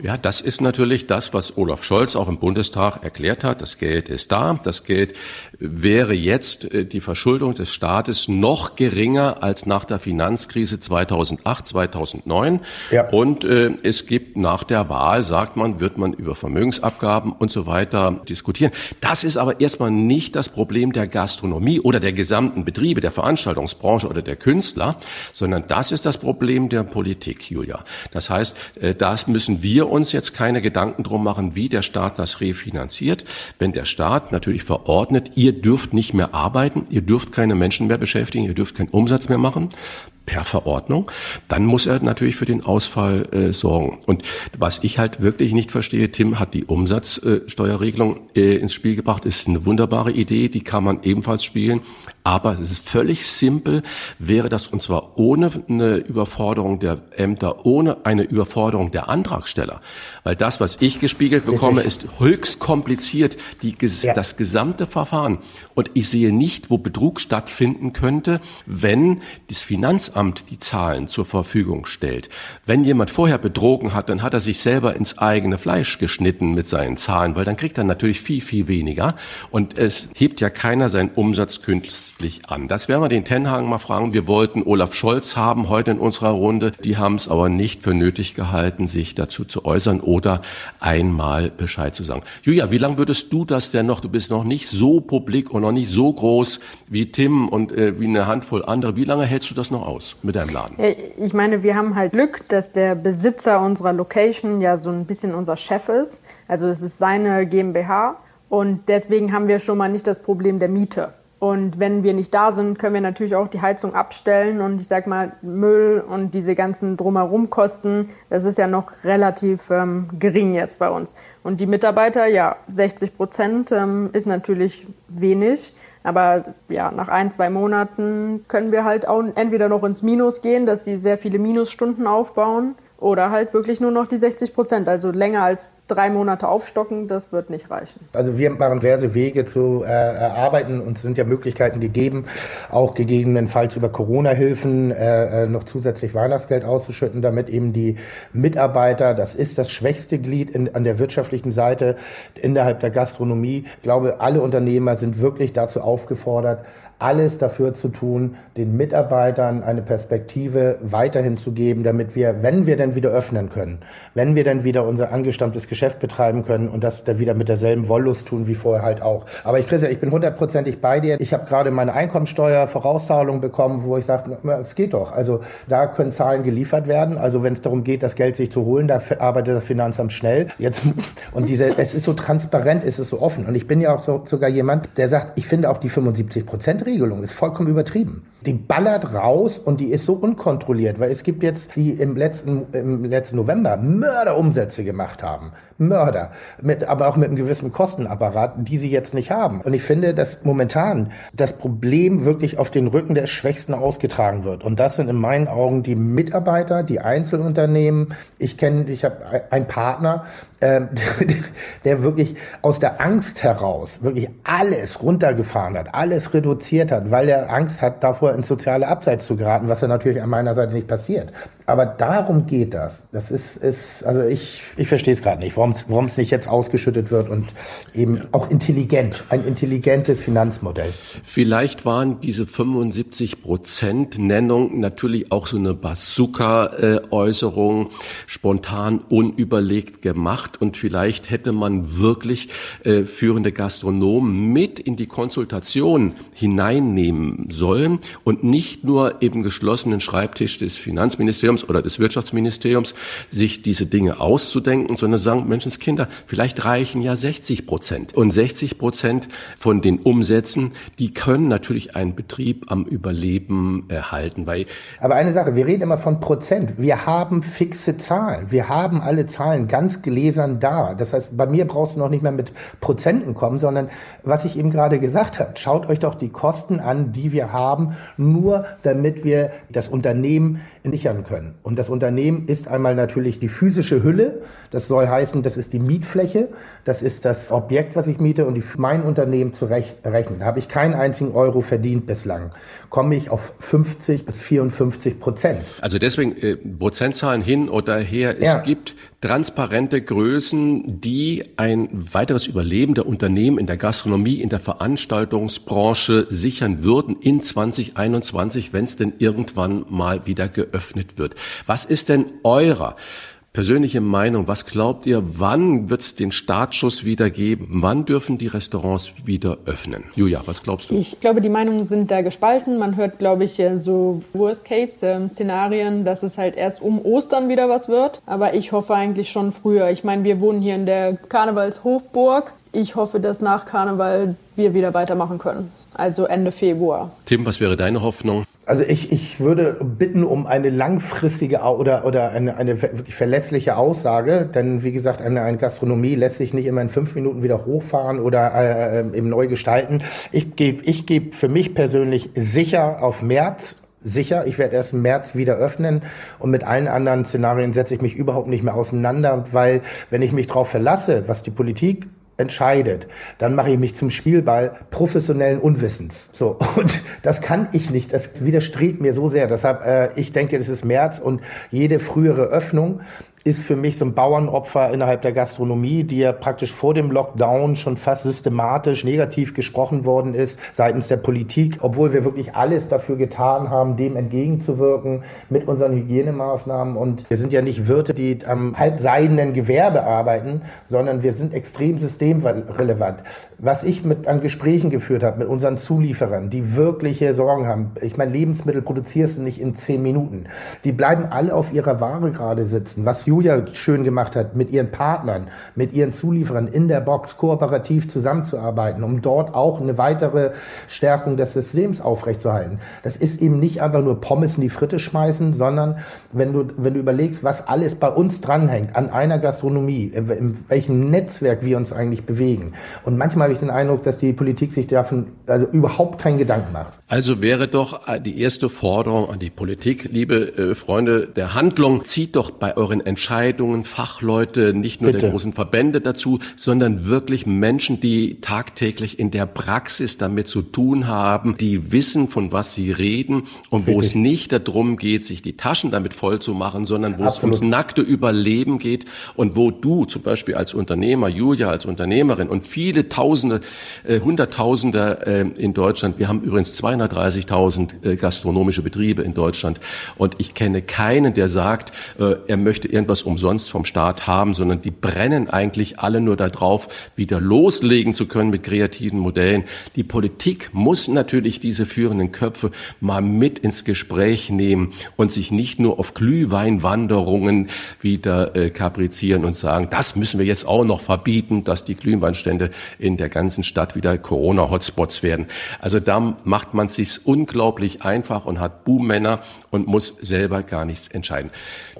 Ja, das ist natürlich das, was Olaf Scholz auch im Bundestag erklärt hat. Das Geld ist da. Das Geld wäre jetzt äh, die Verschuldung des Staates noch geringer als nach der Finanzkrise 2008, 2009. Ja. Und äh, es gibt nach der Wahl, sagt man, wird man über Vermögensabgaben und so weiter diskutieren. Das ist aber erstmal nicht das Problem der Gastronomie oder der gesamten Betriebe, der Veranstaltungsbranche oder der Künstler, sondern das ist das Problem der Politik, Julia. Das heißt, äh, das müssen wir uns jetzt keine Gedanken drum machen, wie der Staat das refinanziert. Wenn der Staat natürlich verordnet, ihr dürft nicht mehr arbeiten, ihr dürft keine Menschen mehr beschäftigen, ihr dürft keinen Umsatz mehr machen, per Verordnung, dann muss er natürlich für den Ausfall äh, sorgen. Und was ich halt wirklich nicht verstehe, Tim hat die Umsatzsteuerregelung äh, ins Spiel gebracht, ist eine wunderbare Idee, die kann man ebenfalls spielen, aber es ist völlig simpel, wäre das und zwar ohne eine Überforderung der Ämter, ohne eine Überforderung der Antragsteller. Weil das, was ich gespiegelt bekomme, ist höchst kompliziert, die, ja. das gesamte Verfahren. Und ich sehe nicht, wo Betrug stattfinden könnte, wenn das Finanzamt die Zahlen zur Verfügung stellt. Wenn jemand vorher betrogen hat, dann hat er sich selber ins eigene Fleisch geschnitten mit seinen Zahlen, weil dann kriegt er natürlich viel, viel weniger. Und es hebt ja keiner seinen Umsatz künstlich an. Das werden wir den Tenhagen mal fragen. Wir wollten Olaf Scholz haben heute in unserer Runde. Die haben es aber nicht für nötig gehalten, sich dazu zu äußern oder einmal Bescheid zu sagen. Julia, wie lange würdest du das denn noch? Du bist noch nicht so publik und noch nicht so groß wie Tim und äh, wie eine Handvoll andere. Wie lange hältst du das noch aus mit deinem Laden? Ich meine, wir haben halt Glück, dass der Besitzer unserer Location ja so ein bisschen unser Chef ist. Also es ist seine GmbH. Und deswegen haben wir schon mal nicht das Problem der Miete. Und wenn wir nicht da sind, können wir natürlich auch die Heizung abstellen und ich sag mal, Müll und diese ganzen drumherum Kosten, das ist ja noch relativ ähm, gering jetzt bei uns. Und die Mitarbeiter, ja, 60 Prozent ähm, ist natürlich wenig. Aber ja, nach ein, zwei Monaten können wir halt auch entweder noch ins Minus gehen, dass sie sehr viele Minusstunden aufbauen oder halt wirklich nur noch die 60 Prozent. Also länger als drei Monate aufstocken, das wird nicht reichen. Also wir machen diverse Wege zu äh, erarbeiten und es sind ja Möglichkeiten gegeben, auch gegebenenfalls über Corona-Hilfen äh, äh, noch zusätzlich Weihnachtsgeld auszuschütten, damit eben die Mitarbeiter, das ist das schwächste Glied in, an der wirtschaftlichen Seite innerhalb der Gastronomie. Ich glaube, alle Unternehmer sind wirklich dazu aufgefordert, alles dafür zu tun, den Mitarbeitern eine Perspektive weiterhin zu geben, damit wir, wenn wir denn wieder öffnen können, wenn wir dann wieder unser angestammtes Geschäft betreiben können und das dann wieder mit derselben Wollust tun wie vorher halt auch. Aber ich, Christian, ich bin hundertprozentig bei dir. Ich habe gerade meine Einkommensteuer-Vorauszahlung bekommen, wo ich sage, es geht doch. Also da können Zahlen geliefert werden. Also wenn es darum geht, das Geld sich zu holen, da arbeitet das Finanzamt schnell. Jetzt und diese, es ist so transparent, es ist so offen. Und ich bin ja auch so, sogar jemand, der sagt, ich finde auch die 75 Prozent Regelung ist vollkommen übertrieben. Die ballert raus und die ist so unkontrolliert, weil es gibt jetzt, die im letzten, im letzten November Mörderumsätze gemacht haben. Mörder. Mit, aber auch mit einem gewissen Kostenapparat, die sie jetzt nicht haben. Und ich finde, dass momentan das Problem wirklich auf den Rücken der Schwächsten ausgetragen wird. Und das sind in meinen Augen die Mitarbeiter, die Einzelunternehmen. Ich kenne, ich habe einen Partner, äh, der wirklich aus der Angst heraus wirklich alles runtergefahren hat, alles reduziert hat, weil er Angst hat, davor ins soziale Abseits zu geraten, was ja natürlich an meiner Seite nicht passiert. Aber darum geht das. Das ist, ist also ich, ich verstehe es gerade nicht, warum es nicht jetzt ausgeschüttet wird und eben ja. auch intelligent, ein intelligentes Finanzmodell. Vielleicht waren diese 75 Prozent Nennung natürlich auch so eine Bazooka-Äußerung, spontan, unüberlegt gemacht und vielleicht hätte man wirklich äh, führende Gastronomen mit in die Konsultation hineinnehmen sollen und nicht nur eben geschlossenen Schreibtisch des Finanzministeriums Finanzministeriums oder des Wirtschaftsministeriums, sich diese Dinge auszudenken, sondern sagen, Menschenskinder, vielleicht reichen ja 60 Prozent. Und 60 Prozent von den Umsätzen, die können natürlich einen Betrieb am Überleben erhalten. Weil Aber eine Sache, wir reden immer von Prozent. Wir haben fixe Zahlen. Wir haben alle Zahlen ganz gelesern da. Das heißt, bei mir brauchst du noch nicht mehr mit Prozenten kommen, sondern was ich eben gerade gesagt habe, schaut euch doch die Kosten an, die wir haben, nur damit wir das Unternehmen sichern können. Und das Unternehmen ist einmal natürlich die physische Hülle. Das soll heißen, das ist die Mietfläche, das ist das Objekt, was ich miete und die, mein Unternehmen zu rechnen. Da habe ich keinen einzigen Euro verdient bislang. Komme ich auf 50 bis 54 Prozent. Also deswegen äh, Prozentzahlen hin oder her. Es ja. gibt transparente Größen, die ein weiteres Überleben der Unternehmen in der Gastronomie, in der Veranstaltungsbranche sichern würden in 2021, wenn es denn irgendwann mal wieder geöffnet wird. Was ist denn eurer persönliche Meinung. Was glaubt ihr, wann wird es den Startschuss wieder geben? Wann dürfen die Restaurants wieder öffnen? Julia, was glaubst du? Ich glaube, die Meinungen sind da gespalten. Man hört, glaube ich, so Worst-Case-Szenarien, dass es halt erst um Ostern wieder was wird. Aber ich hoffe eigentlich schon früher. Ich meine, wir wohnen hier in der Karnevalshofburg. Ich hoffe, dass nach Karneval wir wieder weitermachen können. Also Ende Februar. Tim, was wäre deine Hoffnung? Also ich, ich würde bitten um eine langfristige oder, oder eine, eine wirklich verlässliche Aussage, denn wie gesagt, eine, eine Gastronomie lässt sich nicht immer in fünf Minuten wieder hochfahren oder äh, äh eben neu gestalten. Ich gebe ich geb für mich persönlich sicher auf März sicher. Ich werde erst im März wieder öffnen und mit allen anderen Szenarien setze ich mich überhaupt nicht mehr auseinander, weil wenn ich mich darauf verlasse, was die Politik entscheidet, dann mache ich mich zum Spielball professionellen Unwissens. So und das kann ich nicht. Das widerstrebt mir so sehr. Deshalb äh, ich denke, es ist März und jede frühere Öffnung ist für mich so ein Bauernopfer innerhalb der Gastronomie, die ja praktisch vor dem Lockdown schon fast systematisch negativ gesprochen worden ist seitens der Politik, obwohl wir wirklich alles dafür getan haben, dem entgegenzuwirken mit unseren Hygienemaßnahmen. Und wir sind ja nicht Wirte, die am halbseidenen Gewerbe arbeiten, sondern wir sind extrem systemrelevant. Was ich mit an Gesprächen geführt habe mit unseren Zulieferern, die wirkliche Sorgen haben. Ich meine, Lebensmittel produzierst du nicht in zehn Minuten. Die bleiben alle auf ihrer Ware gerade sitzen. Was Julia schön gemacht hat, mit ihren Partnern, mit ihren Zulieferern in der Box kooperativ zusammenzuarbeiten, um dort auch eine weitere Stärkung des Systems aufrechtzuerhalten. Das ist eben nicht einfach nur Pommes in die Fritte schmeißen, sondern wenn du, wenn du überlegst, was alles bei uns dranhängt, an einer Gastronomie, in, in welchem Netzwerk wir uns eigentlich bewegen. Und manchmal habe ich den Eindruck, dass die Politik sich davon also überhaupt keinen Gedanken macht. Also wäre doch die erste Forderung an die Politik, liebe äh, Freunde der Handlung, zieht doch bei euren Entscheidungen Entscheidungen, Fachleute, nicht nur Bitte. der großen Verbände dazu, sondern wirklich Menschen, die tagtäglich in der Praxis damit zu tun haben, die wissen, von was sie reden und Richtig. wo es nicht darum geht, sich die Taschen damit voll zu machen, sondern wo Absolut. es ums nackte Überleben geht und wo du zum Beispiel als Unternehmer, Julia als Unternehmerin und viele Tausende, äh, Hunderttausende äh, in Deutschland, wir haben übrigens 230.000 äh, gastronomische Betriebe in Deutschland und ich kenne keinen, der sagt, äh, er möchte irgendwas umsonst vom Staat haben, sondern die brennen eigentlich alle nur darauf, wieder loslegen zu können mit kreativen Modellen. Die Politik muss natürlich diese führenden Köpfe mal mit ins Gespräch nehmen und sich nicht nur auf Glühweinwanderungen wieder äh, kaprizieren und sagen, das müssen wir jetzt auch noch verbieten, dass die Glühweinstände in der ganzen Stadt wieder Corona-Hotspots werden. Also da macht man sich unglaublich einfach und hat Buhmänner und muss selber gar nichts entscheiden.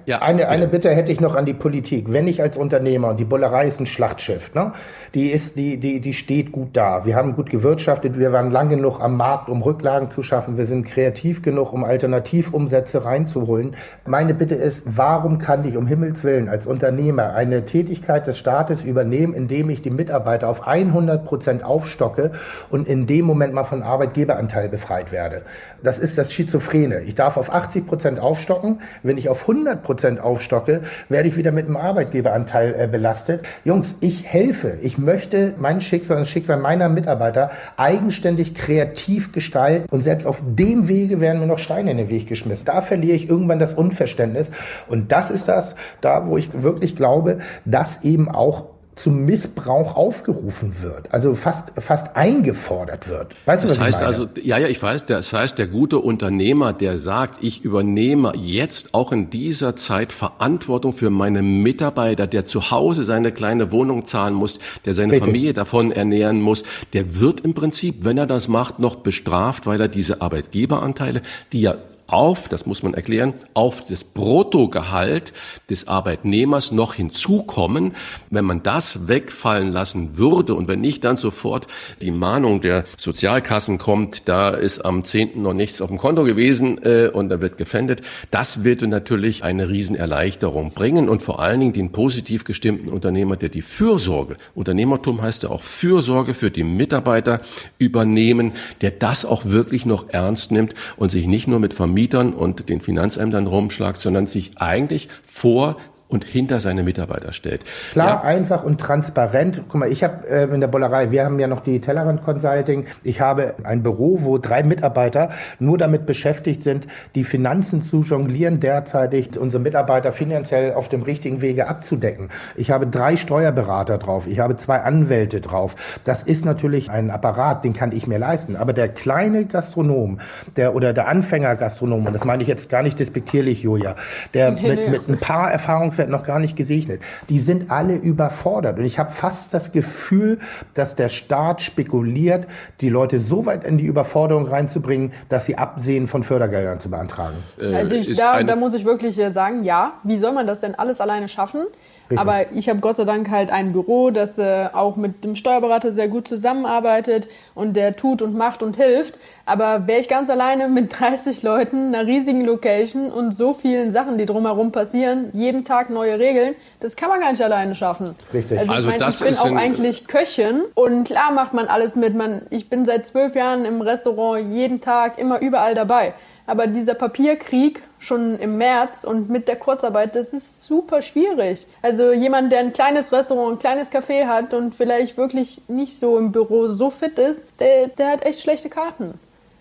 Ja, eine, eine Bitte hätte ich noch an die Politik. Wenn ich als Unternehmer, und die Bullerei ist ein Schlachtschiff, ne? die, ist, die, die, die steht gut da. Wir haben gut gewirtschaftet, wir waren lang genug am Markt, um Rücklagen zu schaffen, wir sind kreativ genug, um Alternativumsätze reinzuholen. Meine Bitte ist, warum kann ich um Himmels Willen als Unternehmer eine Tätigkeit des Staates übernehmen, indem ich die Mitarbeiter auf 100 Prozent aufstocke und in dem Moment mal von Arbeitgeberanteil befreit werde? Das ist das Schizophrene. Ich darf auf 80 Prozent aufstocken. Wenn ich auf 100 Prozent aufstocke, werde ich wieder mit einem Arbeitgeberanteil äh, belastet. Jungs, ich helfe. Ich möchte mein Schicksal, das Schicksal meiner Mitarbeiter eigenständig kreativ gestalten. Und selbst auf dem Wege werden mir noch Steine in den Weg geschmissen. Da verliere ich irgendwann das Unverständnis. Und das ist das, da wo ich wirklich glaube, dass eben auch zum Missbrauch aufgerufen wird, also fast fast eingefordert wird. Weißt du, das was heißt ich meine? also, ja, ja, ich weiß. Das heißt, der gute Unternehmer, der sagt, ich übernehme jetzt auch in dieser Zeit Verantwortung für meine Mitarbeiter, der zu Hause seine kleine Wohnung zahlen muss, der seine Richtig. Familie davon ernähren muss, der wird im Prinzip, wenn er das macht, noch bestraft, weil er diese Arbeitgeberanteile, die ja auf, das muss man erklären, auf das Bruttogehalt des Arbeitnehmers noch hinzukommen. Wenn man das wegfallen lassen würde und wenn nicht dann sofort die Mahnung der Sozialkassen kommt, da ist am 10. noch nichts auf dem Konto gewesen äh, und da wird gefändet, das würde natürlich eine Riesenerleichterung bringen und vor allen Dingen den positiv gestimmten Unternehmer, der die Fürsorge, Unternehmertum heißt ja auch Fürsorge für die Mitarbeiter übernehmen, der das auch wirklich noch ernst nimmt und sich nicht nur mit Familie Mietern und den Finanzämtern rumschlagt, sondern sich eigentlich vor und hinter seine Mitarbeiter stellt. Klar, ja. einfach und transparent. Guck mal, ich habe äh, in der Bollerei, wir haben ja noch die Tellerrand Consulting. Ich habe ein Büro, wo drei Mitarbeiter nur damit beschäftigt sind, die Finanzen zu jonglieren, derzeitig unsere Mitarbeiter finanziell auf dem richtigen Wege abzudecken. Ich habe drei Steuerberater drauf, ich habe zwei Anwälte drauf. Das ist natürlich ein Apparat, den kann ich mir leisten. Aber der kleine Gastronom, der oder der Anfänger Gastronom, und das meine ich jetzt gar nicht despektierlich, Julia, der mit, mit ein paar Erfahrungs werden noch gar nicht gesegnet. Die sind alle überfordert. Und ich habe fast das Gefühl, dass der Staat spekuliert, die Leute so weit in die Überforderung reinzubringen, dass sie absehen, von Fördergeldern zu beantragen. Äh, also ich, da, da muss ich wirklich äh, sagen, ja, wie soll man das denn alles alleine schaffen? Richtig. Aber ich habe Gott sei Dank halt ein Büro, das äh, auch mit dem Steuerberater sehr gut zusammenarbeitet und der tut und macht und hilft. Aber wäre ich ganz alleine mit 30 Leuten, einer riesigen Location und so vielen Sachen, die drumherum passieren, jeden Tag neue Regeln, das kann man gar nicht alleine schaffen. Richtig. Also, also ich, mein, ich bin auch eigentlich Köchin und klar macht man alles mit. Man, ich bin seit zwölf Jahren im Restaurant jeden Tag immer überall dabei. Aber dieser Papierkrieg schon im März und mit der Kurzarbeit, das ist super schwierig. Also jemand, der ein kleines Restaurant, ein kleines Café hat und vielleicht wirklich nicht so im Büro so fit ist, der, der hat echt schlechte Karten.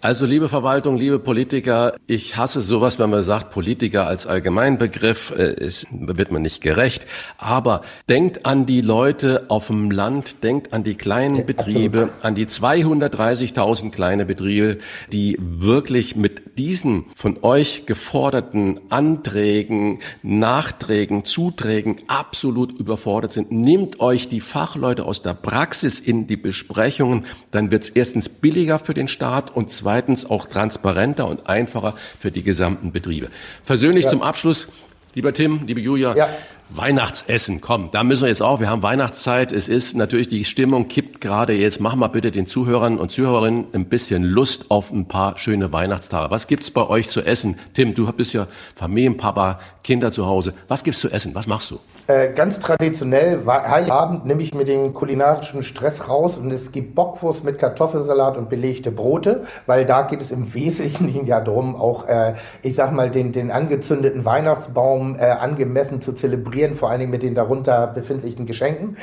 Also liebe Verwaltung, liebe Politiker, ich hasse sowas, wenn man sagt, Politiker als Allgemeinbegriff, äh, ist, wird man nicht gerecht. Aber denkt an die Leute auf dem Land, denkt an die kleinen Betriebe, an die 230.000 kleine Betriebe, die wirklich mit diesen von euch geforderten Anträgen, Nachträgen, Zuträgen absolut überfordert sind. Nehmt euch die Fachleute aus der Praxis in die Besprechungen, dann wird es erstens billiger für den Staat und zweitens auch transparenter und einfacher für die gesamten Betriebe. Versöhnlich ja. zum Abschluss, lieber Tim, liebe Julia, ja. Weihnachtsessen, komm, da müssen wir jetzt auch, wir haben Weihnachtszeit, es ist natürlich, die Stimmung kippt gerade jetzt, mach mal bitte den Zuhörern und Zuhörerinnen ein bisschen Lust auf ein paar schöne Weihnachtstage. Was gibt's bei euch zu essen? Tim, du bist ja Familienpapa, Kinder zu Hause. Was gibt's zu essen? Was machst du? Äh, ganz traditionell, Heiligabend nehme ich mir den kulinarischen Stress raus und es gibt Bockwurst mit Kartoffelsalat und belegte Brote, weil da geht es im Wesentlichen ja darum, auch, äh, ich sag mal, den, den angezündeten Weihnachtsbaum äh, angemessen zu zelebrieren, vor allen Dingen mit den darunter befindlichen Geschenken.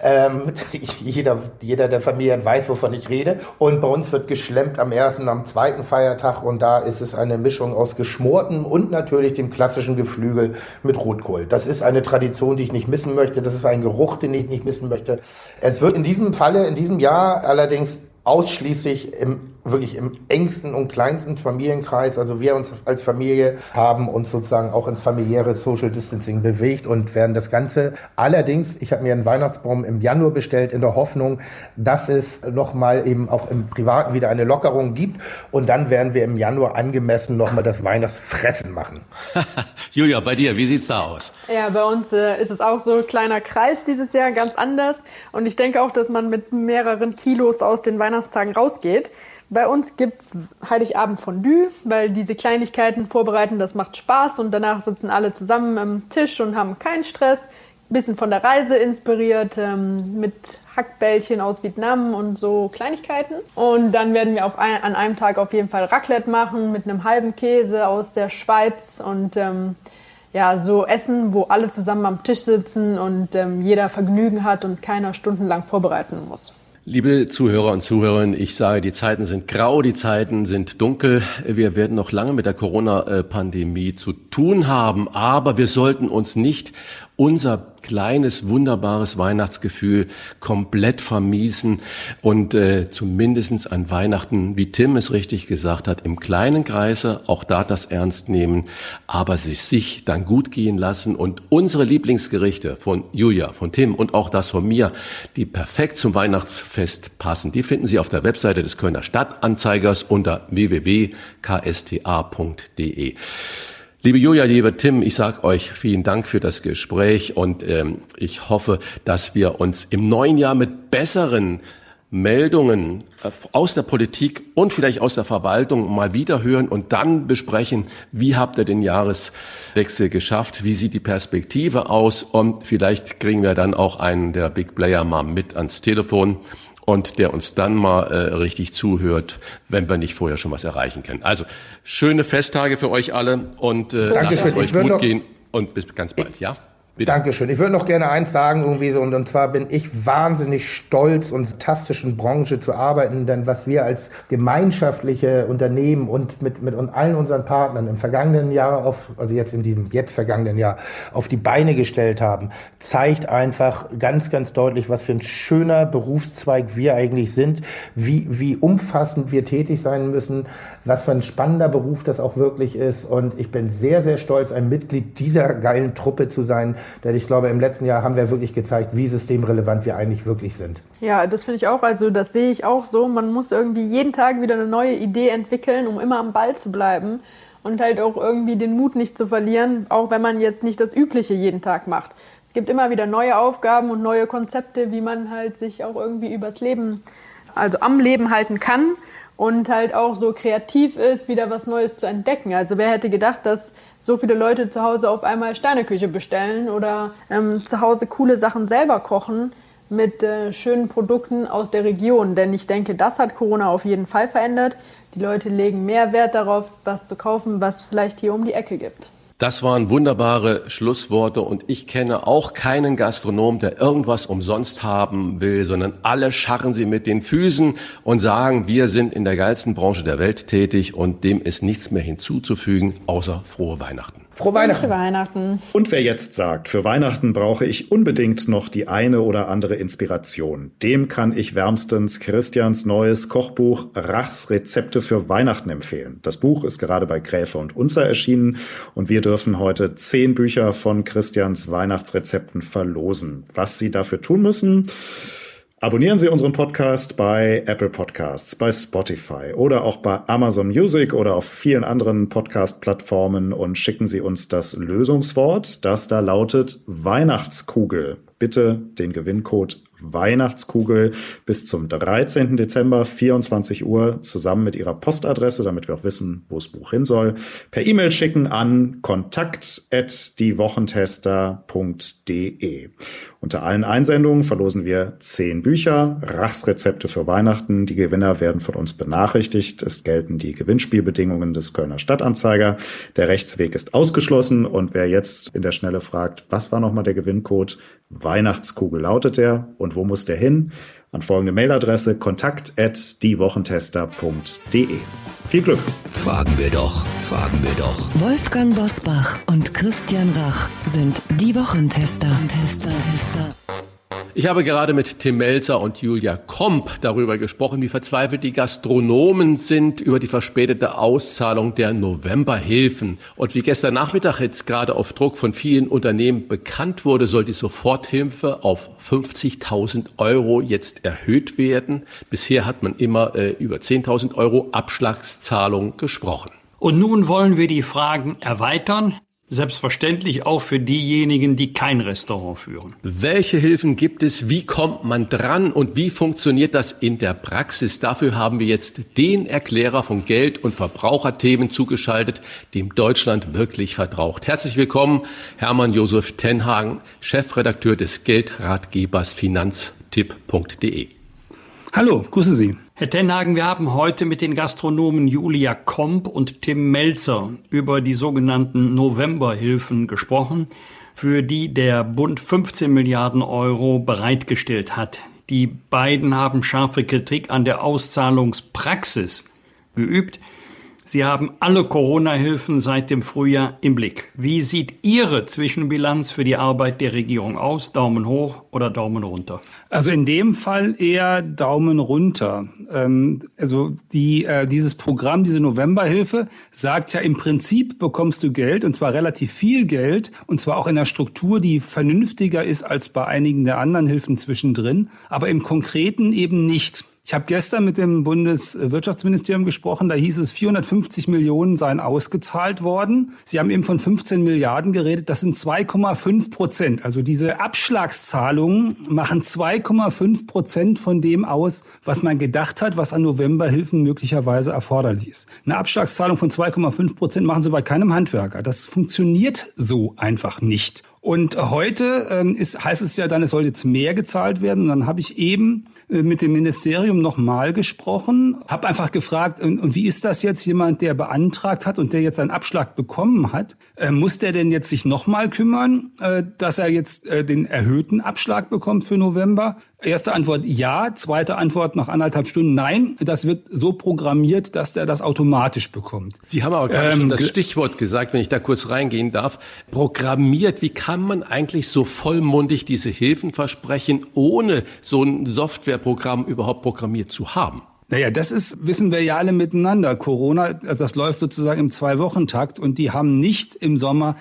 Ähm, jeder, jeder der Familien weiß, wovon ich rede. Und bei uns wird geschlemmt am ersten, am zweiten Feiertag und da ist es eine Mischung aus geschmortem und natürlich dem klassischen Geflügel mit Rotkohl. Das ist eine Tradition, Situation, die ich nicht missen möchte. Das ist ein Geruch, den ich nicht missen möchte. Es wird in diesem Falle, in diesem Jahr allerdings ausschließlich im wirklich im engsten und kleinsten Familienkreis, also wir uns als Familie haben uns sozusagen auch ins familiäre Social Distancing bewegt und werden das Ganze allerdings, ich habe mir einen Weihnachtsbaum im Januar bestellt in der Hoffnung, dass es nochmal eben auch im Privaten wieder eine Lockerung gibt und dann werden wir im Januar angemessen nochmal das Weihnachtsfressen machen. Julia, bei dir, wie sieht's da aus? Ja, bei uns äh, ist es auch so ein kleiner Kreis dieses Jahr, ganz anders und ich denke auch, dass man mit mehreren Kilos aus den Weihnachtstagen rausgeht. Bei uns gibt es Heiligabend Fondue, weil diese Kleinigkeiten vorbereiten, das macht Spaß und danach sitzen alle zusammen am Tisch und haben keinen Stress. Ein bisschen von der Reise inspiriert, ähm, mit Hackbällchen aus Vietnam und so Kleinigkeiten. Und dann werden wir ein, an einem Tag auf jeden Fall Raclette machen mit einem halben Käse aus der Schweiz und ähm, ja, so Essen, wo alle zusammen am Tisch sitzen und ähm, jeder Vergnügen hat und keiner stundenlang vorbereiten muss. Liebe Zuhörer und Zuhörerinnen, ich sage, die Zeiten sind grau, die Zeiten sind dunkel. Wir werden noch lange mit der Corona-Pandemie zu tun haben, aber wir sollten uns nicht unser kleines, wunderbares Weihnachtsgefühl komplett vermiesen und äh, zumindestens an Weihnachten, wie Tim es richtig gesagt hat, im kleinen Kreise auch da das ernst nehmen, aber sich, sich dann gut gehen lassen und unsere Lieblingsgerichte von Julia, von Tim und auch das von mir, die perfekt zum Weihnachtsfest passen, die finden Sie auf der Webseite des Kölner Stadtanzeigers unter www.ksta.de. Liebe Julia, lieber Tim, ich sage euch vielen Dank für das Gespräch und ähm, ich hoffe, dass wir uns im neuen Jahr mit besseren Meldungen äh, aus der Politik und vielleicht aus der Verwaltung mal wieder hören und dann besprechen, wie habt ihr den Jahreswechsel geschafft, wie sieht die Perspektive aus und vielleicht kriegen wir dann auch einen der Big Player mal mit ans Telefon und der uns dann mal äh, richtig zuhört, wenn wir nicht vorher schon was erreichen können. Also schöne Festtage für euch alle und äh, lasst es euch gut gehen und bis ganz bald, ja? Bitte. Dankeschön. Ich würde noch gerne eins sagen, irgendwie so, und, und zwar bin ich wahnsinnig stolz, in fantastischen Branche zu arbeiten, denn was wir als gemeinschaftliche Unternehmen und mit, mit und allen unseren Partnern im vergangenen Jahr auf, also jetzt in diesem jetzt vergangenen Jahr auf die Beine gestellt haben, zeigt einfach ganz, ganz deutlich, was für ein schöner Berufszweig wir eigentlich sind, wie, wie umfassend wir tätig sein müssen, was für ein spannender Beruf das auch wirklich ist. Und ich bin sehr, sehr stolz, ein Mitglied dieser geilen Truppe zu sein, denn ich glaube, im letzten Jahr haben wir wirklich gezeigt, wie systemrelevant wir eigentlich wirklich sind. Ja, das finde ich auch. Also das sehe ich auch so. Man muss irgendwie jeden Tag wieder eine neue Idee entwickeln, um immer am Ball zu bleiben und halt auch irgendwie den Mut nicht zu verlieren, auch wenn man jetzt nicht das Übliche jeden Tag macht. Es gibt immer wieder neue Aufgaben und neue Konzepte, wie man halt sich auch irgendwie übers Leben, also am Leben halten kann und halt auch so kreativ ist, wieder was Neues zu entdecken. Also wer hätte gedacht, dass so viele Leute zu Hause auf einmal Sterneküche bestellen oder ähm, zu Hause coole Sachen selber kochen mit äh, schönen Produkten aus der Region. Denn ich denke, das hat Corona auf jeden Fall verändert. Die Leute legen mehr Wert darauf, was zu kaufen, was vielleicht hier um die Ecke gibt. Das waren wunderbare Schlussworte und ich kenne auch keinen Gastronom, der irgendwas umsonst haben will, sondern alle scharren sie mit den Füßen und sagen, wir sind in der geilsten Branche der Welt tätig und dem ist nichts mehr hinzuzufügen, außer frohe Weihnachten. Frohe Weihnachten. Weihnachten. Und wer jetzt sagt, für Weihnachten brauche ich unbedingt noch die eine oder andere Inspiration, dem kann ich wärmstens Christians neues Kochbuch Rachs Rezepte für Weihnachten empfehlen. Das Buch ist gerade bei Gräfe und Unzer erschienen und wir dürfen heute zehn Bücher von Christians Weihnachtsrezepten verlosen. Was Sie dafür tun müssen? Abonnieren Sie unseren Podcast bei Apple Podcasts, bei Spotify oder auch bei Amazon Music oder auf vielen anderen Podcast-Plattformen und schicken Sie uns das Lösungswort, das da lautet Weihnachtskugel. Bitte den Gewinncode Weihnachtskugel bis zum 13. Dezember 24 Uhr zusammen mit Ihrer Postadresse, damit wir auch wissen, wo das Buch hin soll, per E-Mail schicken an kontakt@diewochentester.de. Unter allen Einsendungen verlosen wir zehn Bücher, Rachsrezepte für Weihnachten. Die Gewinner werden von uns benachrichtigt. Es gelten die Gewinnspielbedingungen des Kölner Stadtanzeiger. Der Rechtsweg ist ausgeschlossen und wer jetzt in der Schnelle fragt, was war nochmal der Gewinncode? Weihnachtskugel lautet er. Und wo muss der hin? An folgende Mailadresse kontakt at diewochentester.de. Viel Glück! Fragen wir doch, fragen wir doch. Wolfgang Bosbach und Christian Rach sind die Wochentester. Tester, Tester. Ich habe gerade mit Tim Melzer und Julia Komp darüber gesprochen, wie verzweifelt die Gastronomen sind über die verspätete Auszahlung der Novemberhilfen. Und wie gestern Nachmittag jetzt gerade auf Druck von vielen Unternehmen bekannt wurde, soll die Soforthilfe auf 50.000 Euro jetzt erhöht werden. Bisher hat man immer äh, über 10.000 Euro Abschlagszahlung gesprochen. Und nun wollen wir die Fragen erweitern. Selbstverständlich auch für diejenigen, die kein Restaurant führen. Welche Hilfen gibt es? Wie kommt man dran? Und wie funktioniert das in der Praxis? Dafür haben wir jetzt den Erklärer von Geld- und Verbraucherthemen zugeschaltet, dem Deutschland wirklich verbraucht. Herzlich willkommen, Hermann Josef Tenhagen, Chefredakteur des Geldratgebers finanztipp.de. Hallo, grüße Sie. Herr Tenhagen, wir haben heute mit den Gastronomen Julia Komp und Tim Melzer über die sogenannten Novemberhilfen gesprochen, für die der Bund 15 Milliarden Euro bereitgestellt hat. Die beiden haben scharfe Kritik an der Auszahlungspraxis geübt. Sie haben alle Corona-Hilfen seit dem Frühjahr im Blick. Wie sieht Ihre Zwischenbilanz für die Arbeit der Regierung aus? Daumen hoch oder Daumen runter? Also in dem Fall eher Daumen runter. Ähm, also die, äh, dieses Programm, diese Novemberhilfe, sagt ja im Prinzip bekommst du Geld und zwar relativ viel Geld und zwar auch in einer Struktur, die vernünftiger ist als bei einigen der anderen Hilfen zwischendrin, aber im Konkreten eben nicht. Ich habe gestern mit dem Bundeswirtschaftsministerium gesprochen, da hieß es, 450 Millionen seien ausgezahlt worden. Sie haben eben von 15 Milliarden geredet, das sind 2,5 Prozent. Also diese Abschlagszahlungen machen 2,5 Prozent von dem aus, was man gedacht hat, was an Novemberhilfen möglicherweise erforderlich ist. Eine Abschlagszahlung von 2,5 Prozent machen Sie bei keinem Handwerker. Das funktioniert so einfach nicht. Und heute ähm, ist, heißt es ja dann, es soll jetzt mehr gezahlt werden. Und dann habe ich eben mit dem Ministerium nochmal gesprochen, habe einfach gefragt, und, und, wie ist das jetzt jemand, der beantragt hat und der jetzt einen Abschlag bekommen hat? Äh, muss der denn jetzt sich nochmal kümmern, äh, dass er jetzt äh, den erhöhten Abschlag bekommt für November? Erste Antwort ja, zweite Antwort nach anderthalb Stunden nein. Das wird so programmiert, dass der das automatisch bekommt. Sie haben aber gerade ähm, schon das Stichwort gesagt, wenn ich da kurz reingehen darf. Programmiert, wie kann man eigentlich so vollmundig diese Hilfen versprechen, ohne so ein Softwareprogramm überhaupt programmiert zu haben? Naja, das ist, wissen wir ja alle miteinander. Corona, das läuft sozusagen im Zwei-Wochen-Takt und die haben nicht im Sommer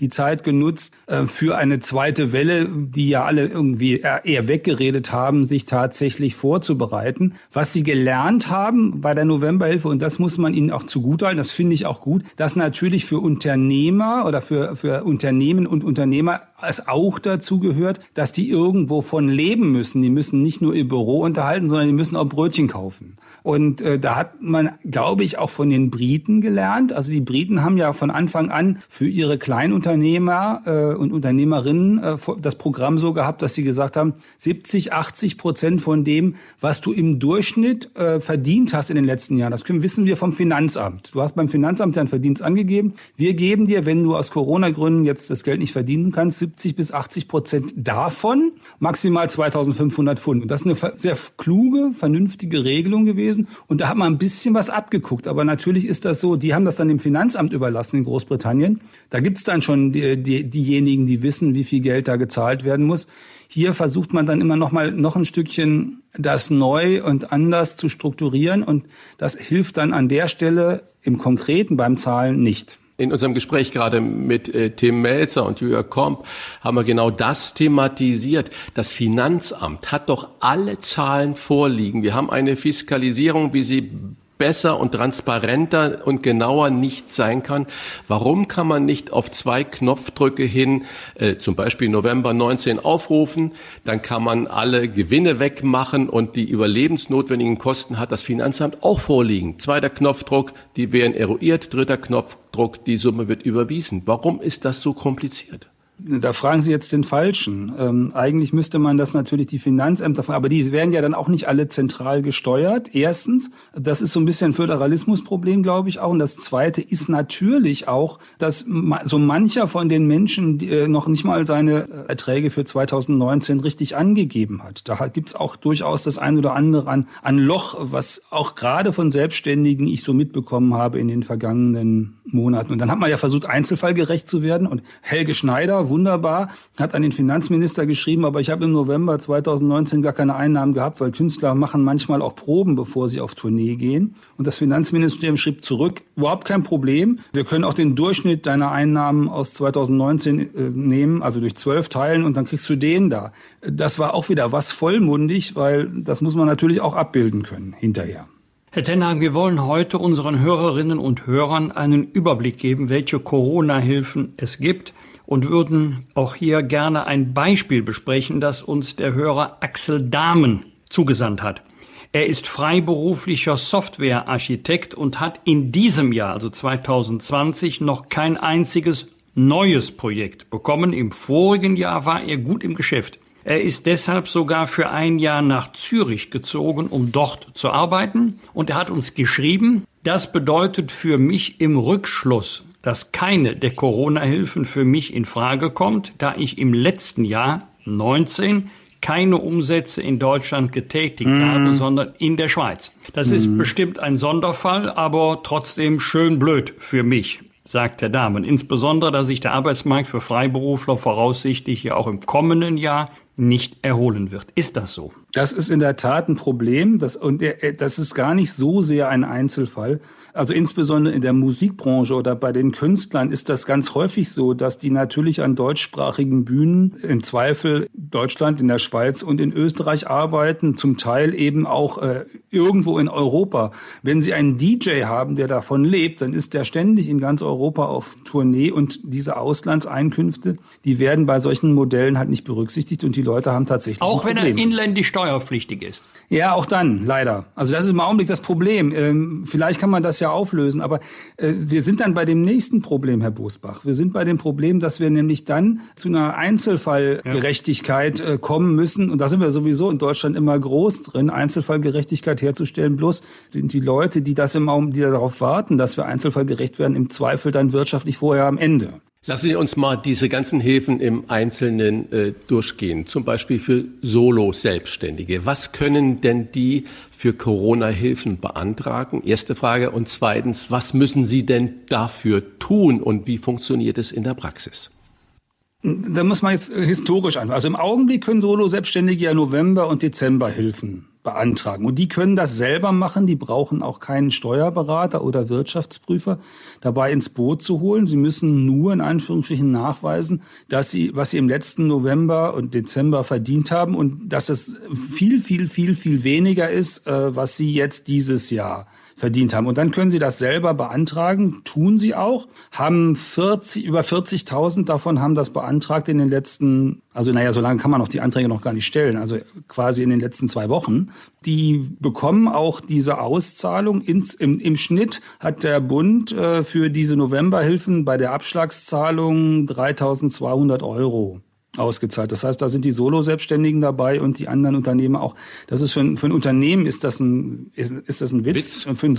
die Zeit genutzt äh, für eine zweite Welle, die ja alle irgendwie eher weggeredet haben, sich tatsächlich vorzubereiten. Was sie gelernt haben bei der Novemberhilfe, und das muss man ihnen auch zugutehalten, das finde ich auch gut, dass natürlich für Unternehmer oder für, für Unternehmen und Unternehmer es auch dazu gehört, dass die irgendwo von leben müssen. Die müssen nicht nur ihr Büro unterhalten, sondern die müssen auch Brötchen kaufen. Und äh, da hat man, glaube ich, auch von den Briten gelernt. Also die Briten haben ja von Anfang an für ihre Kleinunternehmer äh, und Unternehmerinnen äh, das Programm so gehabt, dass sie gesagt haben, 70, 80 Prozent von dem, was du im Durchschnitt äh, verdient hast in den letzten Jahren, das können, wissen wir vom Finanzamt. Du hast beim Finanzamt deinen Verdienst angegeben. Wir geben dir, wenn du aus Corona-Gründen jetzt das Geld nicht verdienen kannst, 70 bis 80 Prozent davon, maximal 2500 Pfund. Und das ist eine sehr kluge, vernünftige Regelung gewesen. Und da hat man ein bisschen was abgeguckt. Aber natürlich ist das so, die haben das dann dem Finanzamt überlassen in Großbritannien. Da gibt's dann schon die, die, diejenigen, die wissen, wie viel Geld da gezahlt werden muss. Hier versucht man dann immer noch mal noch ein Stückchen das neu und anders zu strukturieren und das hilft dann an der Stelle im Konkreten beim Zahlen nicht. In unserem Gespräch gerade mit äh, Tim Melzer und Julia Komp haben wir genau das thematisiert. Das Finanzamt hat doch alle Zahlen vorliegen. Wir haben eine Fiskalisierung, wie sie besser und transparenter und genauer nicht sein kann. Warum kann man nicht auf zwei Knopfdrücke hin, äh, zum Beispiel November 19 aufrufen, dann kann man alle Gewinne wegmachen und die überlebensnotwendigen Kosten hat das Finanzamt auch vorliegen. Zweiter Knopfdruck, die werden eruiert, dritter Knopfdruck, die Summe wird überwiesen. Warum ist das so kompliziert? Da fragen Sie jetzt den Falschen. Ähm, eigentlich müsste man das natürlich die Finanzämter fragen, aber die werden ja dann auch nicht alle zentral gesteuert. Erstens, das ist so ein bisschen ein Föderalismusproblem, glaube ich auch. Und das Zweite ist natürlich auch, dass so mancher von den Menschen äh, noch nicht mal seine äh, Erträge für 2019 richtig angegeben hat. Da gibt's auch durchaus das ein oder andere an, an Loch, was auch gerade von Selbstständigen ich so mitbekommen habe in den vergangenen Monaten. Und dann hat man ja versucht, einzelfallgerecht zu werden. Und Helge Schneider, wunderbar, hat an den Finanzminister geschrieben, aber ich habe im November 2019 gar keine Einnahmen gehabt, weil Künstler machen manchmal auch Proben, bevor sie auf Tournee gehen. Und das Finanzministerium schrieb zurück, überhaupt kein Problem. Wir können auch den Durchschnitt deiner Einnahmen aus 2019 äh, nehmen, also durch zwölf teilen und dann kriegst du den da. Das war auch wieder was vollmundig, weil das muss man natürlich auch abbilden können hinterher. Herr Tenhag, wir wollen heute unseren Hörerinnen und Hörern einen Überblick geben, welche Corona-Hilfen es gibt und würden auch hier gerne ein Beispiel besprechen, das uns der Hörer Axel Dahmen zugesandt hat. Er ist freiberuflicher Softwarearchitekt und hat in diesem Jahr, also 2020, noch kein einziges neues Projekt bekommen. Im vorigen Jahr war er gut im Geschäft. Er ist deshalb sogar für ein Jahr nach Zürich gezogen, um dort zu arbeiten. Und er hat uns geschrieben, das bedeutet für mich im Rückschluss, dass keine der Corona-Hilfen für mich in Frage kommt, da ich im letzten Jahr 19 keine Umsätze in Deutschland getätigt mm. habe, sondern in der Schweiz. Das mm. ist mhm. bestimmt ein Sonderfall, aber trotzdem schön blöd für mich, sagt der Damen. Insbesondere, dass sich der Arbeitsmarkt für Freiberufler voraussichtlich ja auch im kommenden Jahr nicht erholen wird. Ist das so? Das ist in der Tat ein Problem. Das, und das ist gar nicht so sehr ein Einzelfall. Also insbesondere in der Musikbranche oder bei den Künstlern ist das ganz häufig so, dass die natürlich an deutschsprachigen Bühnen im Zweifel Deutschland, in der Schweiz und in Österreich arbeiten, zum Teil eben auch äh, irgendwo in Europa. Wenn sie einen DJ haben, der davon lebt, dann ist der ständig in ganz Europa auf Tournee und diese Auslandseinkünfte, die werden bei solchen Modellen halt nicht berücksichtigt und die Leute haben tatsächlich auch wenn er inländisch steuerpflichtig ist. Ja, auch dann leider. Also das ist im Augenblick das Problem. Ähm, vielleicht kann man das ja auflösen, aber äh, wir sind dann bei dem nächsten Problem, Herr Bosbach. Wir sind bei dem Problem, dass wir nämlich dann zu einer Einzelfallgerechtigkeit äh, kommen müssen und da sind wir sowieso in Deutschland immer groß drin, Einzelfallgerechtigkeit herzustellen. Bloß sind die Leute, die das im Augenblick, die darauf warten, dass wir einzelfallgerecht werden, im Zweifel dann wirtschaftlich vorher am Ende. Lassen Sie uns mal diese ganzen Hilfen im Einzelnen äh, durchgehen. Zum Beispiel für Solo-Selbstständige. Was können denn die für Corona-Hilfen beantragen? Erste Frage. Und zweitens, was müssen sie denn dafür tun und wie funktioniert es in der Praxis? Da muss man jetzt historisch an. Also im Augenblick können Solo-Selbstständige ja November und Dezember Hilfen beantragen. Und die können das selber machen. Die brauchen auch keinen Steuerberater oder Wirtschaftsprüfer dabei ins Boot zu holen. Sie müssen nur in Anführungsstrichen nachweisen, dass sie, was sie im letzten November und Dezember verdient haben und dass es viel, viel, viel, viel weniger ist, äh, was sie jetzt dieses Jahr verdient haben. Und dann können Sie das selber beantragen, tun Sie auch, haben 40, über 40.000 davon haben das beantragt in den letzten, also naja, so lange kann man auch die Anträge noch gar nicht stellen, also quasi in den letzten zwei Wochen. Die bekommen auch diese Auszahlung. Ins, im, Im Schnitt hat der Bund äh, für diese Novemberhilfen bei der Abschlagszahlung 3.200 Euro ausgezahlt. Das heißt, da sind die Solo-Selbstständigen dabei und die anderen Unternehmer auch. Das ist für ein, für ein Unternehmen ist das ein ist, ist das ein Witz. Witz. Für einen,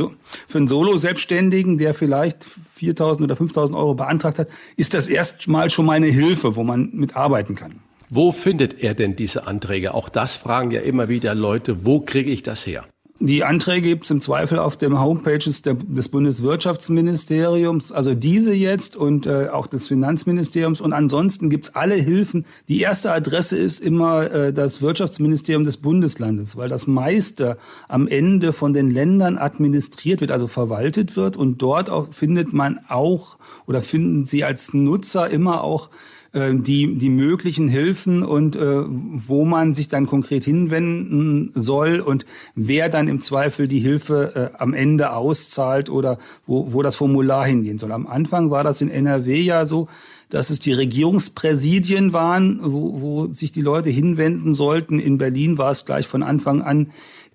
für einen Solo-Selbstständigen, der vielleicht 4.000 oder 5.000 Euro beantragt hat, ist das erstmal schon mal eine Hilfe, wo man mitarbeiten kann. Wo findet er denn diese Anträge? Auch das fragen ja immer wieder Leute. Wo kriege ich das her? Die Anträge gibt es im Zweifel auf den Homepages der, des Bundeswirtschaftsministeriums, also diese jetzt und äh, auch des Finanzministeriums. Und ansonsten gibt es alle Hilfen. Die erste Adresse ist immer äh, das Wirtschaftsministerium des Bundeslandes, weil das meiste am Ende von den Ländern administriert wird, also verwaltet wird. Und dort auch findet man auch oder finden Sie als Nutzer immer auch äh, die, die möglichen Hilfen und äh, wo man sich dann konkret hinwenden soll und wer dann im Zweifel die Hilfe äh, am Ende auszahlt oder wo, wo das Formular hingehen soll. Am Anfang war das in NRW ja so, dass es die Regierungspräsidien waren, wo, wo sich die Leute hinwenden sollten. In Berlin war es gleich von Anfang an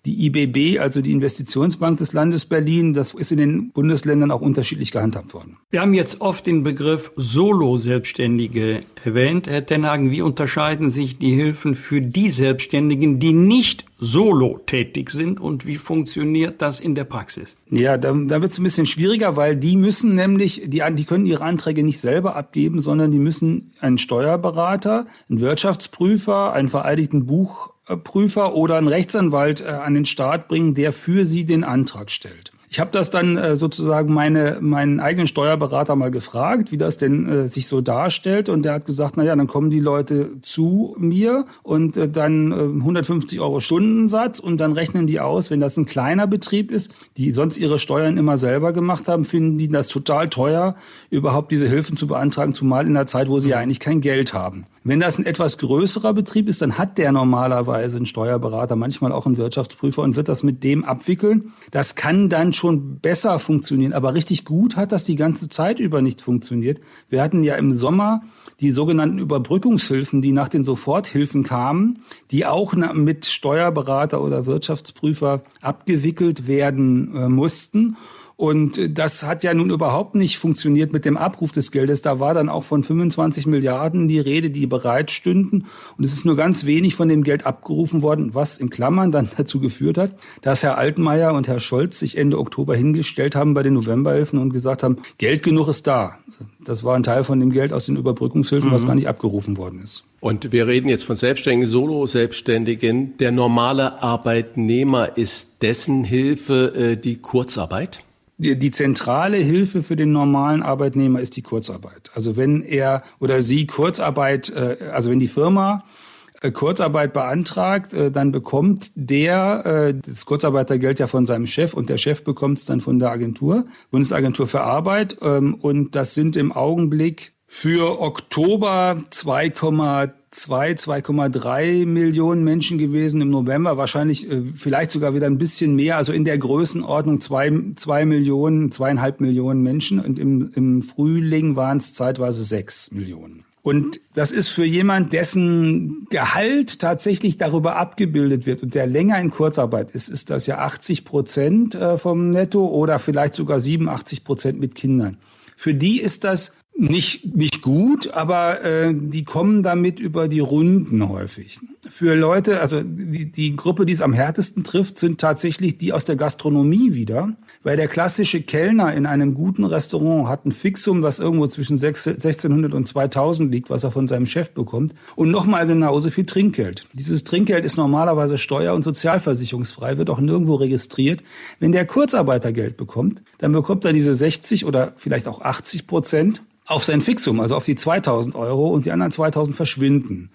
die IBB, also die Investitionsbank des Landes Berlin, das ist in den Bundesländern auch unterschiedlich gehandhabt worden. Wir haben jetzt oft den Begriff Solo-Selbstständige erwähnt. Herr Tenhagen, wie unterscheiden sich die Hilfen für die Selbstständigen, die nicht solo tätig sind und wie funktioniert das in der Praxis? Ja, da, da wird es ein bisschen schwieriger, weil die müssen nämlich, die, die können ihre Anträge nicht selber abgeben, sondern die müssen einen Steuerberater, einen Wirtschaftsprüfer, einen vereidigten Buch Prüfer oder einen Rechtsanwalt äh, an den Start bringen, der für sie den Antrag stellt. Ich habe das dann äh, sozusagen meine, meinen eigenen Steuerberater mal gefragt, wie das denn äh, sich so darstellt. Und der hat gesagt, na ja, dann kommen die Leute zu mir und äh, dann äh, 150 Euro Stundensatz und dann rechnen die aus, wenn das ein kleiner Betrieb ist, die sonst ihre Steuern immer selber gemacht haben, finden die das total teuer, überhaupt diese Hilfen zu beantragen, zumal in der Zeit, wo sie ja eigentlich kein Geld haben. Wenn das ein etwas größerer Betrieb ist, dann hat der normalerweise einen Steuerberater, manchmal auch einen Wirtschaftsprüfer und wird das mit dem abwickeln. Das kann dann schon besser funktionieren, aber richtig gut hat das die ganze Zeit über nicht funktioniert. Wir hatten ja im Sommer die sogenannten Überbrückungshilfen, die nach den Soforthilfen kamen, die auch mit Steuerberater oder Wirtschaftsprüfer abgewickelt werden äh, mussten. Und das hat ja nun überhaupt nicht funktioniert mit dem Abruf des Geldes. Da war dann auch von 25 Milliarden die Rede, die bereitstünden. Und es ist nur ganz wenig von dem Geld abgerufen worden, was in Klammern dann dazu geführt hat, dass Herr Altmaier und Herr Scholz sich Ende Oktober hingestellt haben bei den Novemberhilfen und gesagt haben, Geld genug ist da. Das war ein Teil von dem Geld aus den Überbrückungshilfen, mhm. was gar nicht abgerufen worden ist. Und wir reden jetzt von Selbstständigen, Solo-Selbstständigen. Der normale Arbeitnehmer ist dessen Hilfe äh, die Kurzarbeit? Die, zentrale Hilfe für den normalen Arbeitnehmer ist die Kurzarbeit. Also wenn er oder sie Kurzarbeit, äh, also wenn die Firma äh, Kurzarbeit beantragt, äh, dann bekommt der das Kurzarbeitergeld ja von seinem Chef und der Chef bekommt es dann von der Agentur, Bundesagentur für Arbeit. Ähm, und das sind im Augenblick für Oktober 2,2, 2,3 Millionen Menschen gewesen im November, wahrscheinlich äh, vielleicht sogar wieder ein bisschen mehr, also in der Größenordnung zwei, zwei Millionen, zweieinhalb Millionen Menschen und im, im Frühling waren es zeitweise sechs Millionen. Und das ist für jemand, dessen Gehalt tatsächlich darüber abgebildet wird und der länger in Kurzarbeit ist, ist das ja 80 Prozent äh, vom Netto oder vielleicht sogar 87 Prozent mit Kindern. Für die ist das nicht, nicht gut, aber äh, die kommen damit über die Runden häufig. Für Leute, also die, die Gruppe, die es am härtesten trifft, sind tatsächlich die aus der Gastronomie wieder, weil der klassische Kellner in einem guten Restaurant hat ein Fixum, was irgendwo zwischen 1600 und 2000 liegt, was er von seinem Chef bekommt und nochmal genauso viel Trinkgeld. Dieses Trinkgeld ist normalerweise steuer- und sozialversicherungsfrei, wird auch nirgendwo registriert. Wenn der Kurzarbeitergeld bekommt, dann bekommt er diese 60 oder vielleicht auch 80 Prozent auf sein Fixum, also auf die 2000 Euro und die anderen 2000 verschwinden.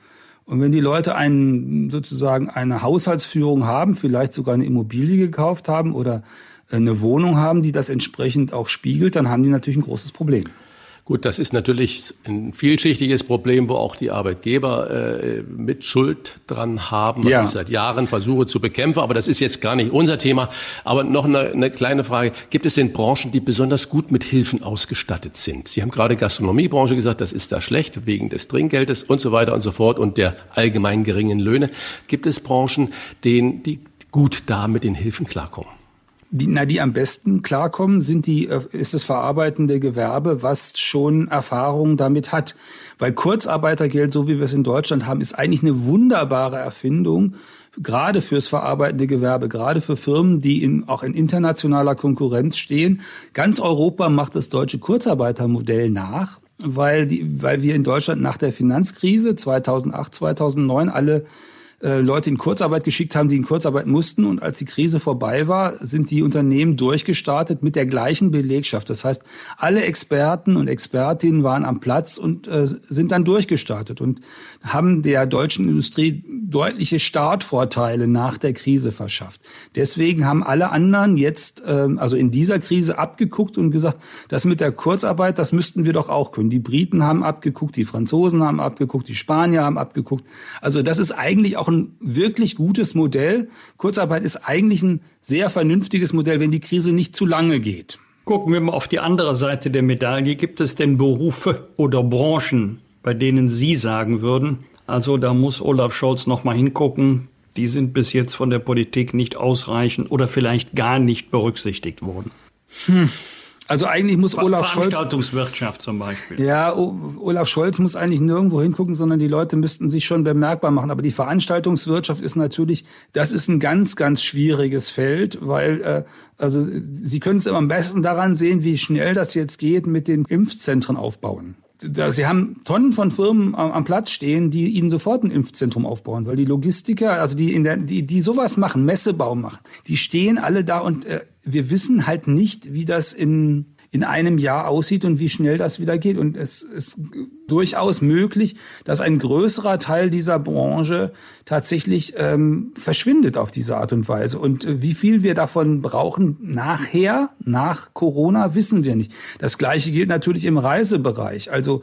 Und wenn die Leute einen, sozusagen eine Haushaltsführung haben, vielleicht sogar eine Immobilie gekauft haben oder eine Wohnung haben, die das entsprechend auch spiegelt, dann haben die natürlich ein großes Problem. Gut, das ist natürlich ein vielschichtiges Problem, wo auch die Arbeitgeber äh, mit Schuld dran haben, was ja. ich seit Jahren versuche zu bekämpfen. Aber das ist jetzt gar nicht unser Thema. Aber noch eine, eine kleine Frage. Gibt es denn Branchen, die besonders gut mit Hilfen ausgestattet sind? Sie haben gerade Gastronomiebranche gesagt, das ist da schlecht wegen des Trinkgeldes und so weiter und so fort und der allgemein geringen Löhne. Gibt es Branchen, denen die gut da mit den Hilfen klarkommen? Die, na, die am besten klarkommen, sind die, äh, ist das verarbeitende Gewerbe, was schon Erfahrung damit hat. Weil Kurzarbeitergeld, so wie wir es in Deutschland haben, ist eigentlich eine wunderbare Erfindung, gerade fürs verarbeitende Gewerbe, gerade für Firmen, die in, auch in internationaler Konkurrenz stehen. Ganz Europa macht das deutsche Kurzarbeitermodell nach, weil, die, weil wir in Deutschland nach der Finanzkrise 2008, 2009 alle äh, Leute in Kurzarbeit geschickt haben, die in Kurzarbeit mussten. Und als die Krise vorbei war, sind die Unternehmen durchgestartet mit der gleichen Belegschaft. Das heißt, alle Experten und Expertinnen waren am Platz und äh, sind dann durchgestartet und haben der deutschen Industrie deutliche Startvorteile nach der Krise verschafft. Deswegen haben alle anderen jetzt, äh, also in dieser Krise, abgeguckt und gesagt, das mit der Kurzarbeit, das müssten wir doch auch können. Die Briten haben abgeguckt, die Franzosen haben abgeguckt, die Spanier haben abgeguckt. Also das ist eigentlich auch auch ein wirklich gutes Modell. Kurzarbeit ist eigentlich ein sehr vernünftiges Modell, wenn die Krise nicht zu lange geht. Gucken wir mal auf die andere Seite der Medaille. Gibt es denn Berufe oder Branchen, bei denen Sie sagen würden, also da muss Olaf Scholz noch mal hingucken, die sind bis jetzt von der Politik nicht ausreichend oder vielleicht gar nicht berücksichtigt worden? Hm. Also eigentlich muss Olaf Scholz. Veranstaltungswirtschaft zum Beispiel. Ja, Olaf Scholz muss eigentlich nirgendwo hingucken, sondern die Leute müssten sich schon bemerkbar machen. Aber die Veranstaltungswirtschaft ist natürlich, das ist ein ganz, ganz schwieriges Feld, weil äh, also Sie können es immer am besten daran sehen, wie schnell das jetzt geht mit den Impfzentren aufbauen. Sie haben Tonnen von Firmen am Platz stehen, die ihnen sofort ein Impfzentrum aufbauen, weil die Logistiker, also die in der, die, die sowas machen, Messebau machen, die stehen alle da und äh, wir wissen halt nicht, wie das in in einem Jahr aussieht und wie schnell das wieder geht. Und es ist durchaus möglich, dass ein größerer Teil dieser Branche tatsächlich ähm, verschwindet auf diese Art und Weise. Und äh, wie viel wir davon brauchen nachher, nach Corona, wissen wir nicht. Das Gleiche gilt natürlich im Reisebereich. Also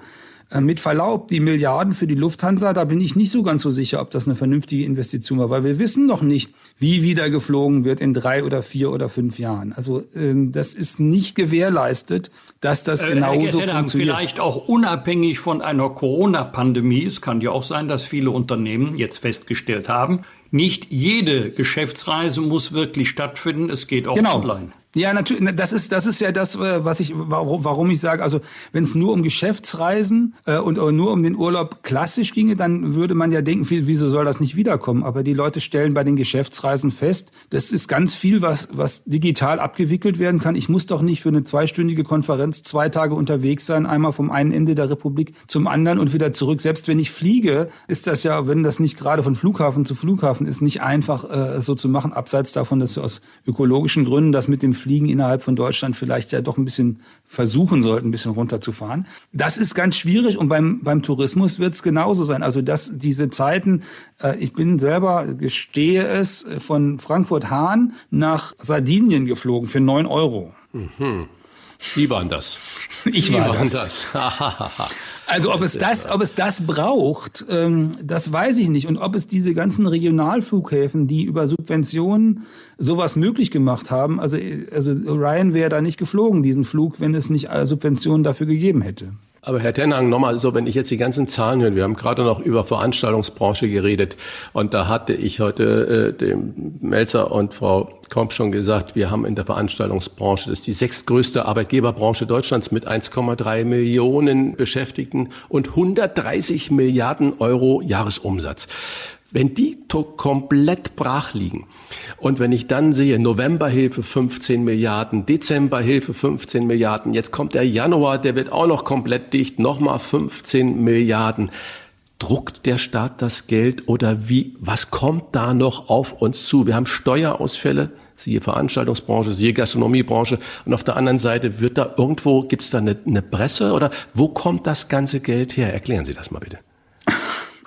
mit Verlaub, die Milliarden für die Lufthansa, da bin ich nicht so ganz so sicher, ob das eine vernünftige Investition war, weil wir wissen noch nicht, wie wieder geflogen wird in drei oder vier oder fünf Jahren. Also ähm, das ist nicht gewährleistet, dass das äh, genauso äh, funktioniert. Vielleicht auch unabhängig von einer Corona-Pandemie. Es kann ja auch sein, dass viele Unternehmen jetzt festgestellt haben, nicht jede Geschäftsreise muss wirklich stattfinden. Es geht auch genau. online. Ja, natürlich. Das ist das ist ja das, äh, was ich warum ich sage. Also wenn es nur um Geschäftsreisen äh, und nur um den Urlaub klassisch ginge, dann würde man ja denken, wieso soll das nicht wiederkommen? Aber die Leute stellen bei den Geschäftsreisen fest, das ist ganz viel, was was digital abgewickelt werden kann. Ich muss doch nicht für eine zweistündige Konferenz zwei Tage unterwegs sein, einmal vom einen Ende der Republik zum anderen und wieder zurück. Selbst wenn ich fliege, ist das ja, wenn das nicht gerade von Flughafen zu Flughafen ist, nicht einfach äh, so zu machen. Abseits davon, dass wir aus ökologischen Gründen das mit dem Fliegen innerhalb von Deutschland vielleicht ja doch ein bisschen versuchen sollten, ein bisschen runterzufahren. Das ist ganz schwierig und beim, beim Tourismus wird es genauso sein. Also dass diese Zeiten, äh, ich bin selber, gestehe es, von Frankfurt-Hahn nach Sardinien geflogen für neun Euro. Mhm. Sie waren das. Ich war das. das. Also ob es das, ob es das braucht, ähm, das weiß ich nicht. Und ob es diese ganzen Regionalflughäfen, die über Subventionen sowas möglich gemacht haben, also, also Ryan wäre da nicht geflogen, diesen Flug, wenn es nicht Subventionen dafür gegeben hätte. Aber Herr Tenhang, nochmal so, wenn ich jetzt die ganzen Zahlen höre, wir haben gerade noch über Veranstaltungsbranche geredet und da hatte ich heute äh, dem Melzer und Frau Komp schon gesagt, wir haben in der Veranstaltungsbranche, das ist die sechstgrößte Arbeitgeberbranche Deutschlands mit 1,3 Millionen Beschäftigten und 130 Milliarden Euro Jahresumsatz. Wenn die komplett brach liegen und wenn ich dann sehe, Novemberhilfe 15 Milliarden, Dezemberhilfe 15 Milliarden, jetzt kommt der Januar, der wird auch noch komplett dicht, nochmal 15 Milliarden. Druckt der Staat das Geld oder wie, was kommt da noch auf uns zu? Wir haben Steuerausfälle, siehe Veranstaltungsbranche, siehe Gastronomiebranche und auf der anderen Seite wird da irgendwo, gibt es da eine, eine Presse oder wo kommt das ganze Geld her? Erklären Sie das mal bitte.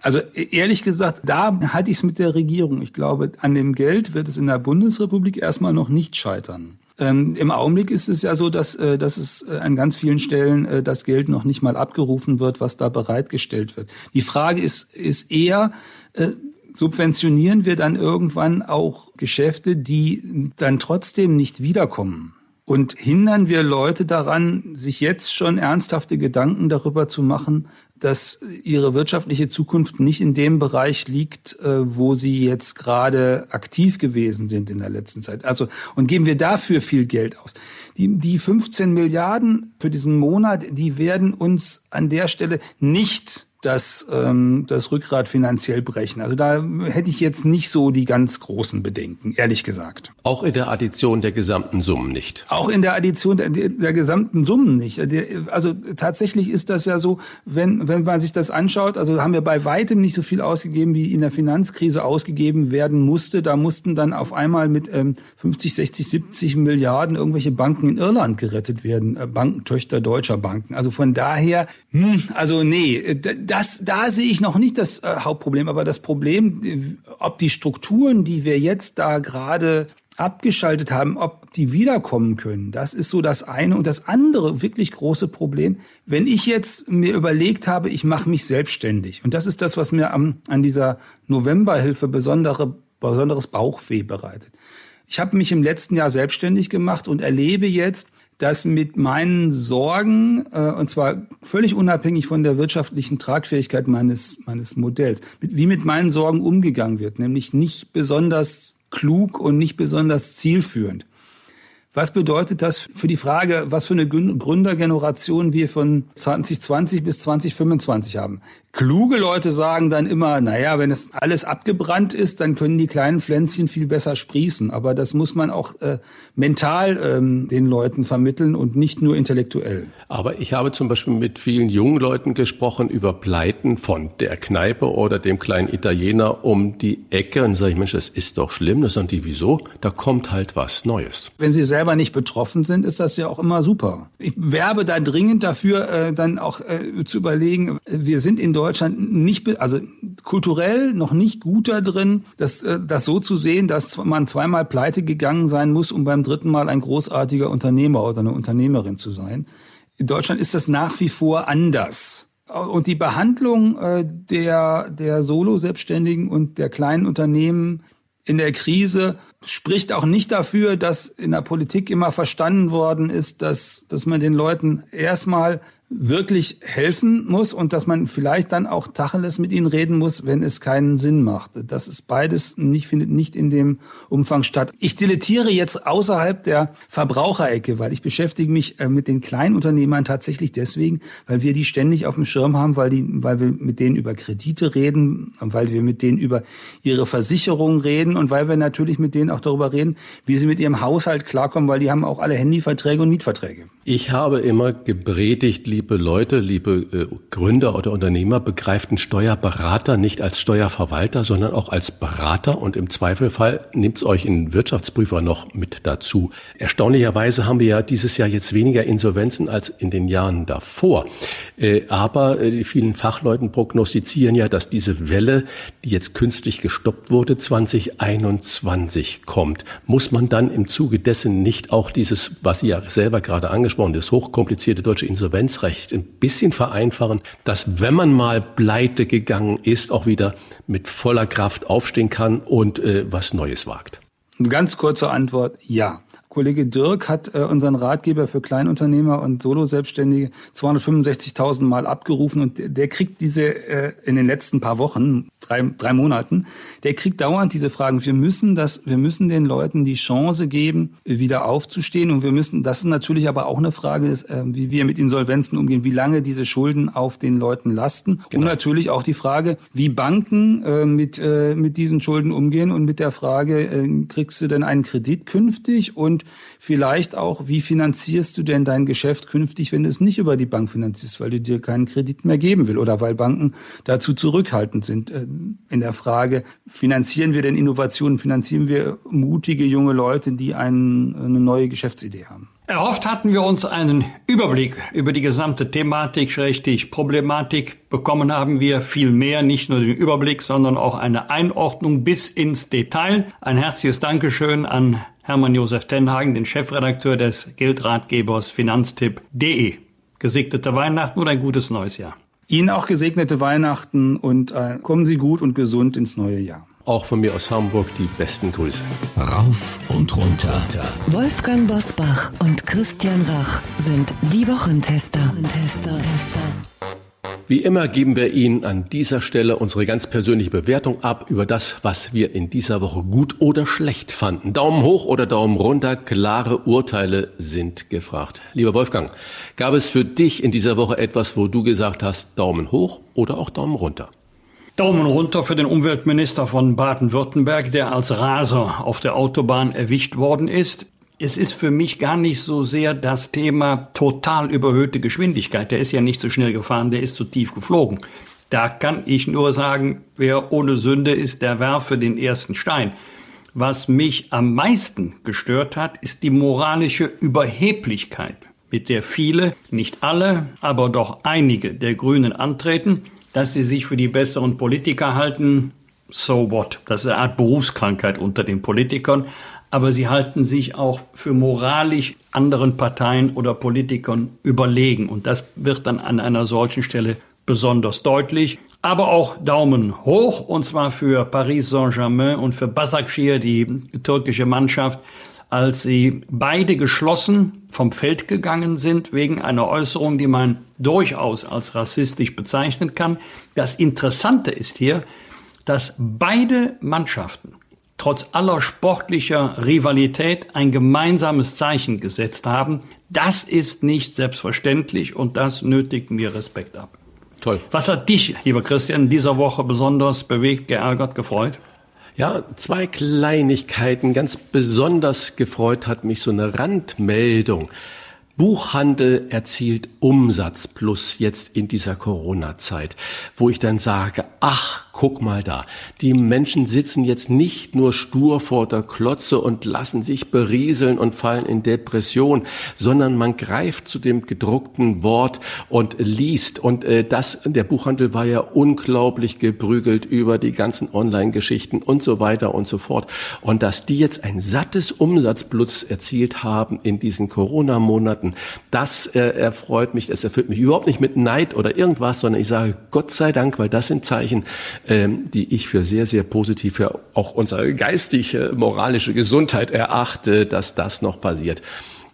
Also e-, ehrlich gesagt, da halte ich es mit der Regierung. Ich glaube, an dem Geld wird es in der Bundesrepublik erstmal noch nicht scheitern. Ähm, Im Augenblick ist es ja so, dass, äh, dass es äh, an ganz vielen Stellen äh, das Geld noch nicht mal abgerufen wird, was da bereitgestellt wird. Die Frage ist, ist eher, äh, subventionieren wir dann irgendwann auch Geschäfte, die dann trotzdem nicht wiederkommen? Und hindern wir Leute daran, sich jetzt schon ernsthafte Gedanken darüber zu machen, dass ihre wirtschaftliche Zukunft nicht in dem Bereich liegt, äh, wo sie jetzt gerade aktiv gewesen sind in der letzten Zeit. Also, und geben wir dafür viel Geld aus. Die, die 15 Milliarden für diesen Monat, die werden uns an der Stelle nicht das, ähm, das Rückgrat finanziell brechen. Also da hätte ich jetzt nicht so die ganz großen Bedenken, ehrlich gesagt. Auch in der Addition der gesamten Summen nicht. Auch in der Addition der, der gesamten Summen nicht. Also tatsächlich ist das ja so, wenn, wenn man sich das anschaut, also haben wir bei weitem nicht so viel ausgegeben, wie in der Finanzkrise ausgegeben werden musste. Da mussten dann auf einmal mit ähm, 50, 60, 70 Milliarden irgendwelche Banken in Irland gerettet werden, äh, Bankentöchter deutscher Banken. Also von daher, hm, also nee, das, da sehe ich noch nicht das äh, Hauptproblem. Aber das Problem, äh, ob die Strukturen, die wir jetzt da gerade abgeschaltet haben, ob die wiederkommen können. Das ist so das eine. Und das andere wirklich große Problem, wenn ich jetzt mir überlegt habe, ich mache mich selbstständig. Und das ist das, was mir am, an dieser Novemberhilfe besondere, besonderes Bauchweh bereitet. Ich habe mich im letzten Jahr selbstständig gemacht und erlebe jetzt, dass mit meinen Sorgen, äh, und zwar völlig unabhängig von der wirtschaftlichen Tragfähigkeit meines, meines Modells, mit, wie mit meinen Sorgen umgegangen wird, nämlich nicht besonders klug und nicht besonders zielführend. Was bedeutet das für die Frage, was für eine Gründergeneration wir von 2020 bis 2025 haben? Kluge Leute sagen dann immer, naja, wenn es alles abgebrannt ist, dann können die kleinen Pflänzchen viel besser sprießen. Aber das muss man auch äh, mental ähm, den Leuten vermitteln und nicht nur intellektuell. Aber ich habe zum Beispiel mit vielen jungen Leuten gesprochen über Pleiten von der Kneipe oder dem kleinen Italiener um die Ecke. Und sage ich, Mensch, das ist doch schlimm. Das sagen die, wieso? Da kommt halt was Neues. Wenn sie selber nicht betroffen sind, ist das ja auch immer super. Ich werbe da dringend dafür, äh, dann auch äh, zu überlegen, wir sind in Deutschland Deutschland nicht, also kulturell noch nicht gut da drin, das, äh, das so zu sehen, dass man zweimal pleite gegangen sein muss, um beim dritten Mal ein großartiger Unternehmer oder eine Unternehmerin zu sein. In Deutschland ist das nach wie vor anders. Und die Behandlung äh, der, der Solo-Selbstständigen und der kleinen Unternehmen in der Krise spricht auch nicht dafür, dass in der Politik immer verstanden worden ist, dass, dass man den Leuten erstmal wirklich helfen muss und dass man vielleicht dann auch Tacheles mit ihnen reden muss, wenn es keinen Sinn macht. Das ist beides nicht, findet nicht in dem Umfang statt. Ich dilettiere jetzt außerhalb der Verbraucherecke, weil ich beschäftige mich äh, mit den Kleinunternehmern tatsächlich deswegen, weil wir die ständig auf dem Schirm haben, weil die, weil wir mit denen über Kredite reden, weil wir mit denen über ihre Versicherungen reden und weil wir natürlich mit denen auch darüber reden, wie sie mit ihrem Haushalt klarkommen, weil die haben auch alle Handyverträge und Mietverträge. Ich habe immer gepredigt, liebe Leute, liebe äh, Gründer oder Unternehmer, begreift einen Steuerberater nicht als Steuerverwalter, sondern auch als Berater und im Zweifelfall nimmt es euch einen Wirtschaftsprüfer noch mit dazu. Erstaunlicherweise haben wir ja dieses Jahr jetzt weniger Insolvenzen als in den Jahren davor. Äh, aber äh, die vielen Fachleuten prognostizieren ja, dass diese Welle, die jetzt künstlich gestoppt wurde, 2021 kommt. Muss man dann im Zuge dessen nicht auch dieses, was Sie ja selber gerade angesprochen, das hochkomplizierte deutsche Insolvenzrecht Recht ein bisschen vereinfachen, dass wenn man mal pleite gegangen ist, auch wieder mit voller Kraft aufstehen kann und äh, was Neues wagt? Ganz kurze Antwort, ja. Kollege Dirk hat äh, unseren Ratgeber für Kleinunternehmer und Solo-Selbstständige 265.000 Mal abgerufen und der kriegt diese äh, in den letzten paar Wochen, drei, drei Monaten, der kriegt dauernd diese Fragen. Wir müssen das, wir müssen den Leuten die Chance geben, wieder aufzustehen und wir müssen, das ist natürlich aber auch eine Frage, ist, äh, wie wir mit Insolvenzen umgehen, wie lange diese Schulden auf den Leuten lasten genau. und natürlich auch die Frage, wie Banken äh, mit, äh, mit diesen Schulden umgehen und mit der Frage, äh, kriegst du denn einen Kredit künftig und vielleicht auch, wie finanzierst du denn dein Geschäft künftig, wenn du es nicht über die Bank finanzierst, weil du dir keinen Kredit mehr geben will oder weil Banken dazu zurückhaltend sind. Äh, in der Frage, finanzieren wir denn Innovationen, finanzieren wir mutige junge Leute, die einen, eine neue Geschäftsidee haben? Erhofft hatten wir uns einen Überblick über die gesamte Thematik, richtig Problematik. Bekommen haben wir viel mehr, nicht nur den Überblick, sondern auch eine Einordnung bis ins Detail. Ein herzliches Dankeschön an Hermann Josef Tenhagen, den Chefredakteur des Geldratgebers Finanztipp.de. Gesegnete Weihnachten und ein gutes neues Jahr. Ihnen auch gesegnete Weihnachten und äh, kommen Sie gut und gesund ins neue Jahr. Auch von mir aus Hamburg die besten Grüße. Rauf und runter. Wolfgang Bosbach und Christian Rach sind die Wochentester. Wochentester. Wie immer geben wir Ihnen an dieser Stelle unsere ganz persönliche Bewertung ab über das, was wir in dieser Woche gut oder schlecht fanden. Daumen hoch oder Daumen runter, klare Urteile sind gefragt. Lieber Wolfgang, gab es für dich in dieser Woche etwas, wo du gesagt hast, Daumen hoch oder auch Daumen runter? Daumen runter für den Umweltminister von Baden-Württemberg, der als Raser auf der Autobahn erwischt worden ist es ist für mich gar nicht so sehr das Thema total überhöhte Geschwindigkeit. Der ist ja nicht so schnell gefahren, der ist zu tief geflogen. Da kann ich nur sagen, wer ohne Sünde ist, der werfe den ersten Stein. Was mich am meisten gestört hat, ist die moralische Überheblichkeit, mit der viele, nicht alle, aber doch einige der Grünen antreten, dass sie sich für die besseren Politiker halten. So what? Das ist eine Art Berufskrankheit unter den Politikern aber sie halten sich auch für moralisch anderen Parteien oder Politikern überlegen. Und das wird dann an einer solchen Stelle besonders deutlich. Aber auch Daumen hoch, und zwar für Paris Saint-Germain und für Basakşehir, die türkische Mannschaft, als sie beide geschlossen vom Feld gegangen sind wegen einer Äußerung, die man durchaus als rassistisch bezeichnen kann. Das Interessante ist hier, dass beide Mannschaften trotz aller sportlicher Rivalität ein gemeinsames Zeichen gesetzt haben. Das ist nicht selbstverständlich und das nötigt mir Respekt ab. Toll. Was hat dich, lieber Christian, in dieser Woche besonders bewegt, geärgert, gefreut? Ja, zwei Kleinigkeiten. Ganz besonders gefreut hat mich so eine Randmeldung. Buchhandel erzielt Umsatz plus jetzt in dieser Corona-Zeit, wo ich dann sage, ach, guck mal da, die Menschen sitzen jetzt nicht nur stur vor der Klotze und lassen sich berieseln und fallen in Depression, sondern man greift zu dem gedruckten Wort und liest. Und äh, das, der Buchhandel war ja unglaublich geprügelt über die ganzen Online-Geschichten und so weiter und so fort. Und dass die jetzt ein sattes Umsatzplus erzielt haben in diesen Corona-Monaten, Monaten. Das äh, erfreut mich, das erfüllt mich überhaupt nicht mit Neid oder irgendwas, sondern ich sage Gott sei Dank, weil das sind Zeichen, ähm, die ich für sehr, sehr positiv für auch unsere geistige, moralische Gesundheit erachte, dass das noch passiert.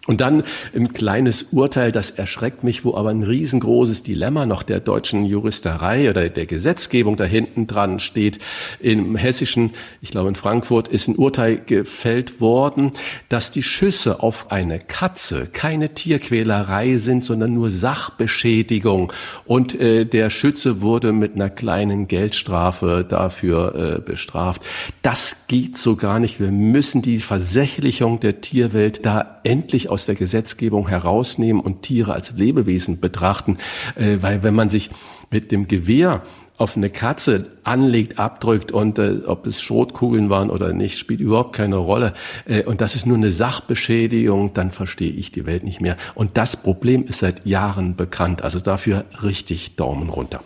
Und dann ein kleines Urteil, das erschreckt mich, wo aber ein riesengroßes Dilemma noch der deutschen Juristerei oder der Gesetzgebung da hinten dran steht. Im Hessischen, ich glaube in Frankfurt, ist ein Urteil gefällt worden, dass die Schüsse auf eine Katze keine Tierquälerei sind, sondern nur Sachbeschädigung. Und äh, der Schütze wurde mit einer kleinen Geldstrafe dafür äh, bestraft. Das geht so gar nicht. Wir müssen die Versächlichung der Tierwelt da endlich aus der Gesetzgebung herausnehmen und Tiere als Lebewesen betrachten, äh, weil wenn man sich mit dem Gewehr auf eine Katze anlegt, abdrückt und äh, ob es Schrotkugeln waren oder nicht, spielt überhaupt keine Rolle. Äh, und das ist nur eine Sachbeschädigung, dann verstehe ich die Welt nicht mehr. Und das Problem ist seit Jahren bekannt. Also dafür richtig Daumen runter.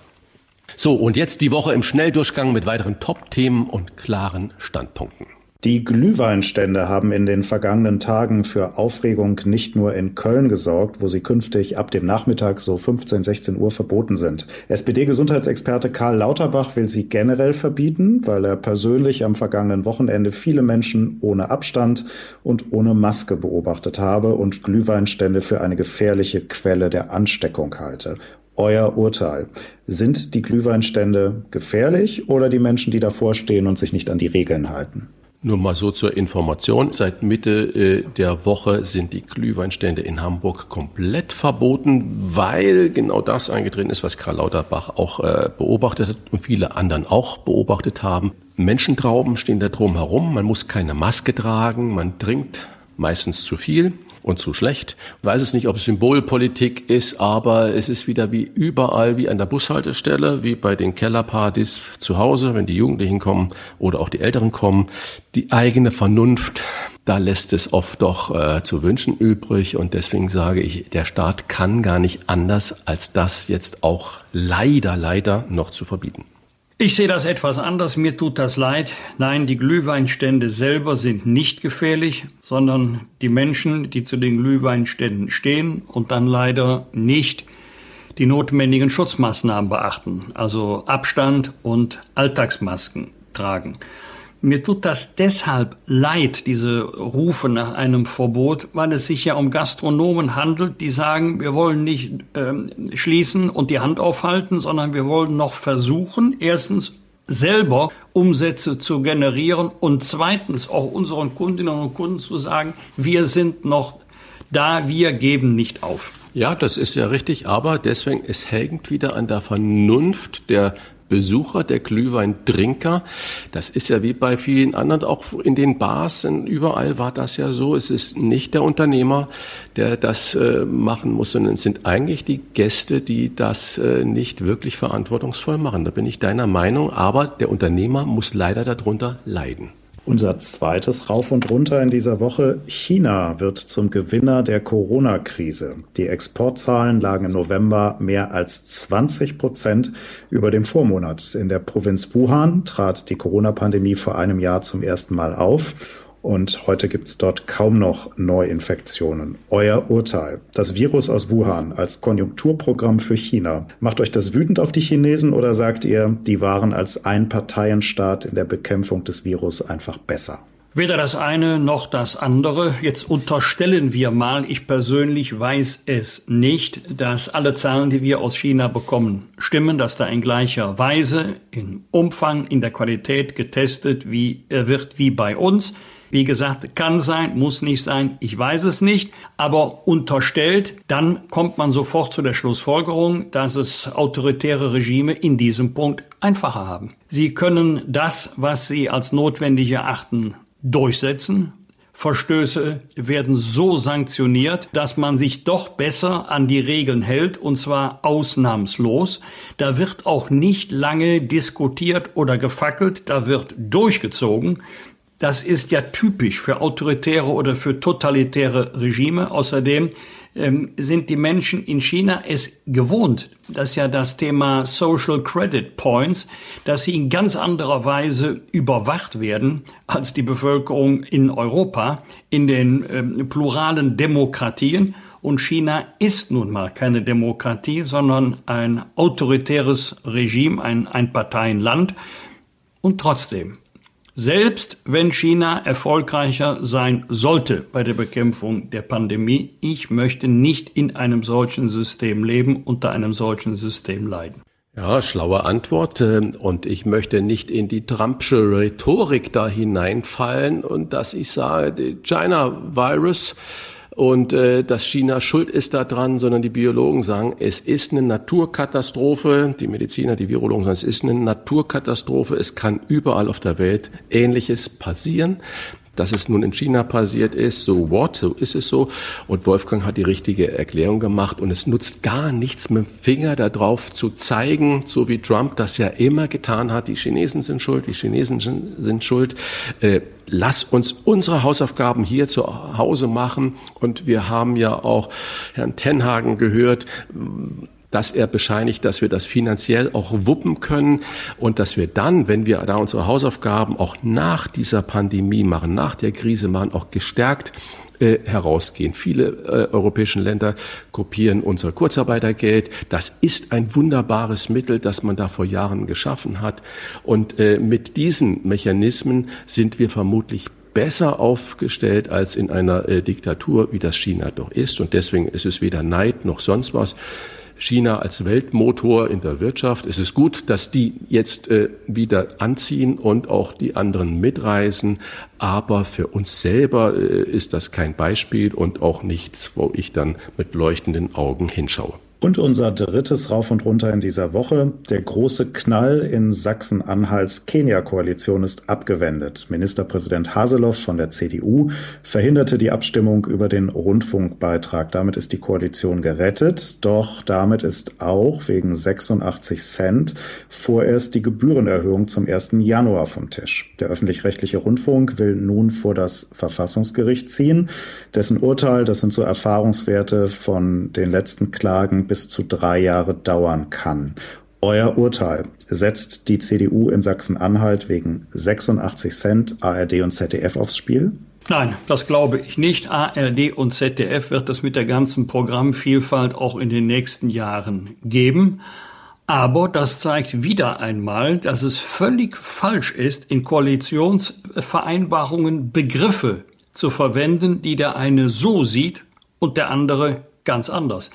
So, und jetzt die Woche im Schnelldurchgang mit weiteren Top-Themen und klaren Standpunkten. Die Glühweinstände haben in den vergangenen Tagen für Aufregung nicht nur in Köln gesorgt, wo sie künftig ab dem Nachmittag so 15, 16 Uhr verboten sind. SPD-Gesundheitsexperte Karl Lauterbach will sie generell verbieten, weil er persönlich am vergangenen Wochenende viele Menschen ohne Abstand und ohne Maske beobachtet habe und Glühweinstände für eine gefährliche Quelle der Ansteckung halte. Euer Urteil. Sind die Glühweinstände gefährlich oder die Menschen, die davor stehen und sich nicht an die Regeln halten? Nur mal so zur Information. Seit Mitte äh, der Woche sind die Glühweinstände in Hamburg komplett verboten, weil genau das eingetreten ist, was Karl Lauterbach auch äh, beobachtet hat und viele anderen auch beobachtet haben. Menschentrauben stehen da drum herum. Man muss keine Maske tragen. Man trinkt meistens zu viel und zu schlecht. Ich weiß es nicht, ob es Symbolpolitik ist, aber es ist wieder wie überall, wie an der Bushaltestelle, wie bei den Kellerpartys zu Hause, wenn die Jugendlichen kommen oder auch die Älteren kommen. Die eigene Vernunft, da lässt es oft doch äh, zu wünschen übrig und deswegen sage ich, der Staat kann gar nicht anders, als das jetzt auch leider, leider noch zu verbieten. Ich sehe das etwas anders. Mir tut das leid. Nein, die Glühweinstände selber sind nicht gefährlich, sondern die Menschen, die zu den Glühweinständen stehen und dann leider nicht die notwendigen Schutzmaßnahmen beachten, also Abstand und Alltagsmasken tragen. Mir tut das deshalb leid, diese Rufe nach einem Verbot, weil es sich ja um Gastronomen handelt, die sagen, wir wollen nicht ähm, schließen und die Hand aufhalten, sondern wir wollen noch versuchen, erstens selber Umsätze zu generieren und zweitens auch unseren Kundinnen und Kunden zu sagen, wir sind noch da, wir geben nicht auf. Ja, das ist ja richtig, aber deswegen, es hängt wieder an der Vernunft der Besucher, der Glühweintrinker. Das ist ja wie bei vielen anderen, auch in den Bars, überall war das ja so. Es ist nicht der Unternehmer, der das äh, machen muss, sondern es sind eigentlich die Gäste, die das äh, nicht wirklich verantwortungsvoll machen. Da bin ich deiner Meinung, aber der Unternehmer muss leider darunter leiden. Unser zweites Rauf und Runter in dieser Woche. China wird zum Gewinner der Corona-Krise. Die Exportzahlen lagen im November mehr als 20 Prozent über dem Vormonat. In der Provinz Wuhan trat die Corona-Pandemie vor einem Jahr zum ersten Mal auf und heute gibt es dort kaum noch Neuinfektionen. Euer Urteil. Das Virus aus Wuhan als Konjunkturprogramm für China. Macht euch das wütend auf die Chinesen oder sagt ihr, die waren als Einparteienstaat in der Bekämpfung des Virus einfach besser? Weder das eine noch das andere. Jetzt unterstellen wir mal, ich persönlich weiß es nicht, dass alle Zahlen, die wir aus China bekommen, stimmen, dass da in gleicher Weise, im Umfang, in der Qualität getestet wie, wird wie bei uns. Wie gesagt, kann sein, muss nicht sein, ich weiß es nicht, aber unterstellt, dann kommt man sofort zu der Schlussfolgerung, dass es autoritäre Regime in diesem Punkt einfacher haben. Sie können das, was sie als notwendig erachten, durchsetzen. Verstöße werden so sanktioniert, dass man sich doch besser an die Regeln hält, und zwar ausnahmslos. Da wird auch nicht lange diskutiert oder gefackelt, da wird durchgezogen. Das ist ja typisch für autoritäre oder für totalitäre Regime. Außerdem ähm, sind die Menschen in China es gewohnt, das ist ja das Thema Social Credit Points, dass sie in ganz anderer Weise überwacht werden als die Bevölkerung in Europa, in den ähm, pluralen Demokratien. Und China ist nun mal keine Demokratie, sondern ein autoritäres Regime, ein Einparteienland. Und trotzdem, selbst wenn China erfolgreicher sein sollte bei der Bekämpfung der Pandemie, ich möchte nicht in einem solchen System leben, unter einem solchen System leiden. Ja, schlaue Antwort. Ähm, und ich möchte nicht in die Trumpsche Rhetorik da hineinfallen und dass ich sage, China Virus und äh, dass China schuld ist daran, sondern die Biologen sagen, es ist eine Naturkatastrophe. Die Mediziner, die Virologen sagen, es ist eine Naturkatastrophe. Es kann überall auf der Welt Ähnliches passieren dass es nun in China passiert ist, so what, so ist es so. Und Wolfgang hat die richtige Erklärung gemacht und es nutzt gar nichts mit dem Finger darauf zu zeigen, so wie Trump das ja immer getan hat, die Chinesen sind schuld, die Chinesen sind schuld. Äh, lass uns unsere Hausaufgaben hier zu Hause machen. Und wir haben ja auch Herrn Tenhagen gehört, dass er bescheinigt, dass wir das finanziell auch wuppen können und dass wir dann, wenn wir da unsere Hausaufgaben auch nach dieser Pandemie machen, nach der Krise machen, auch gestärkt äh, herausgehen. Viele äh, europäische Länder kopieren unser Kurzarbeitergeld. Das ist ein wunderbares Mittel, das man da vor Jahren geschaffen hat. Und äh, mit diesen Mechanismen sind wir vermutlich besser aufgestellt als in einer äh, Diktatur, wie das China doch ist. Und deswegen ist es weder Neid noch sonst was. China als Weltmotor in der Wirtschaft. Es ist gut, dass die jetzt äh, wieder anziehen und auch die anderen mitreisen. Aber für uns selber äh, ist das kein Beispiel und auch nichts, wo ich dann mit leuchtenden Augen hinschaue. Und unser drittes Rauf und Runter in dieser Woche. Der große Knall in Sachsen-Anhalts Kenia-Koalition ist abgewendet. Ministerpräsident Haseloff von der CDU verhinderte die Abstimmung über den Rundfunkbeitrag. Damit ist die Koalition gerettet. Doch damit ist auch wegen 86 Cent vorerst die Gebührenerhöhung zum 1. Januar vom Tisch. Der öffentlich-rechtliche Rundfunk will nun vor das Verfassungsgericht ziehen. Dessen Urteil, das sind so Erfahrungswerte von den letzten Klagen bis zu drei Jahre dauern kann. Euer Urteil setzt die CDU in Sachsen-Anhalt wegen 86 Cent ARD und ZDF aufs Spiel? Nein, das glaube ich nicht. ARD und ZDF wird es mit der ganzen Programmvielfalt auch in den nächsten Jahren geben. Aber das zeigt wieder einmal, dass es völlig falsch ist, in Koalitionsvereinbarungen Begriffe zu verwenden, die der eine so sieht und der andere ganz anders.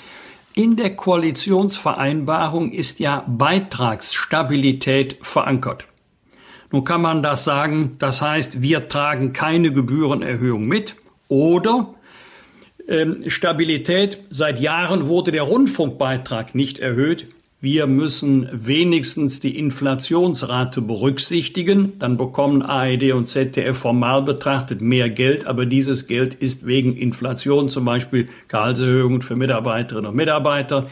In der Koalitionsvereinbarung ist ja Beitragsstabilität verankert. Nun kann man das sagen, das heißt, wir tragen keine Gebührenerhöhung mit oder ähm, Stabilität, seit Jahren wurde der Rundfunkbeitrag nicht erhöht. Wir müssen wenigstens die Inflationsrate berücksichtigen. Dann bekommen ARD und ZDF formal betrachtet mehr Geld, aber dieses Geld ist wegen Inflation, zum Beispiel Gehaltserhöhungen für Mitarbeiterinnen und Mitarbeiter,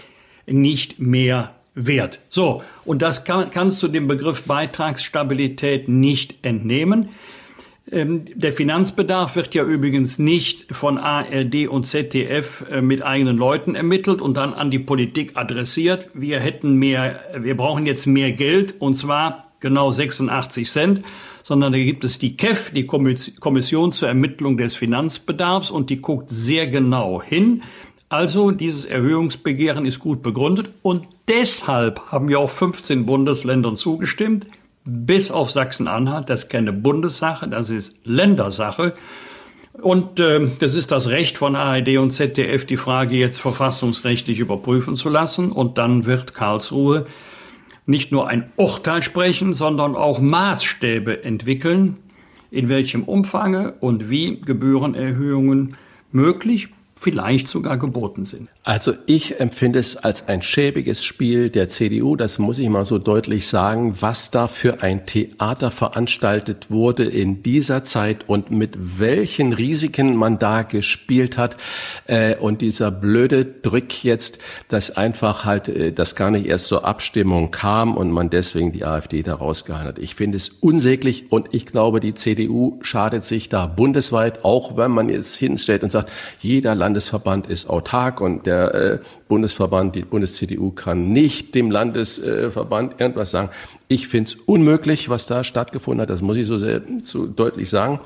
nicht mehr wert. So, und das kann, kannst du dem Begriff Beitragsstabilität nicht entnehmen. Ähm, der Finanzbedarf wird ja übrigens nicht von ARD und ZDF äh, mit eigenen Leuten ermittelt und dann an die Politik adressiert. Wir hätten mehr, wir brauchen jetzt mehr Geld und zwar genau 86 Cent, sondern da gibt es die KEF, die Kommission zur Ermittlung des Finanzbedarfs und die guckt sehr genau hin. Also dieses Erhöhungsbegehren ist gut begründet und deshalb haben ja auch 15 Bundesländern zugestimmt bis auf Sachsen-Anhalt. Das ist keine Bundessache, das ist Ländersache. Und äh, das ist das Recht von ARD und ZDF, die Frage jetzt verfassungsrechtlich überprüfen zu lassen. Und dann wird Karlsruhe nicht nur ein Urteil sprechen, sondern auch Maßstäbe entwickeln, in welchem Umfange und wie Gebührenerhöhungen möglich, vielleicht sogar geboten sind. Also ich empfinde es als ein schäbiges Spiel der CDU, das muss ich mal so deutlich sagen, was da für ein Theater veranstaltet wurde in dieser Zeit und mit welchen Risiken man da gespielt hat. Äh, und dieser blöde Drück jetzt, dass einfach halt äh, das gar nicht erst zur Abstimmung kam und man deswegen die AfD da rausgehauen hat. Ich finde es unsäglich und ich glaube, die CDU schadet sich da bundesweit, auch wenn man jetzt hinstellt und sagt, jeder Landesverband ist autark und der äh, Bundesverband, die Bundes-CDU kann nicht dem Landesverband irgendwas sagen. Ich finde es unmöglich, was da stattgefunden hat. Das muss ich so, sehr, so deutlich sagen.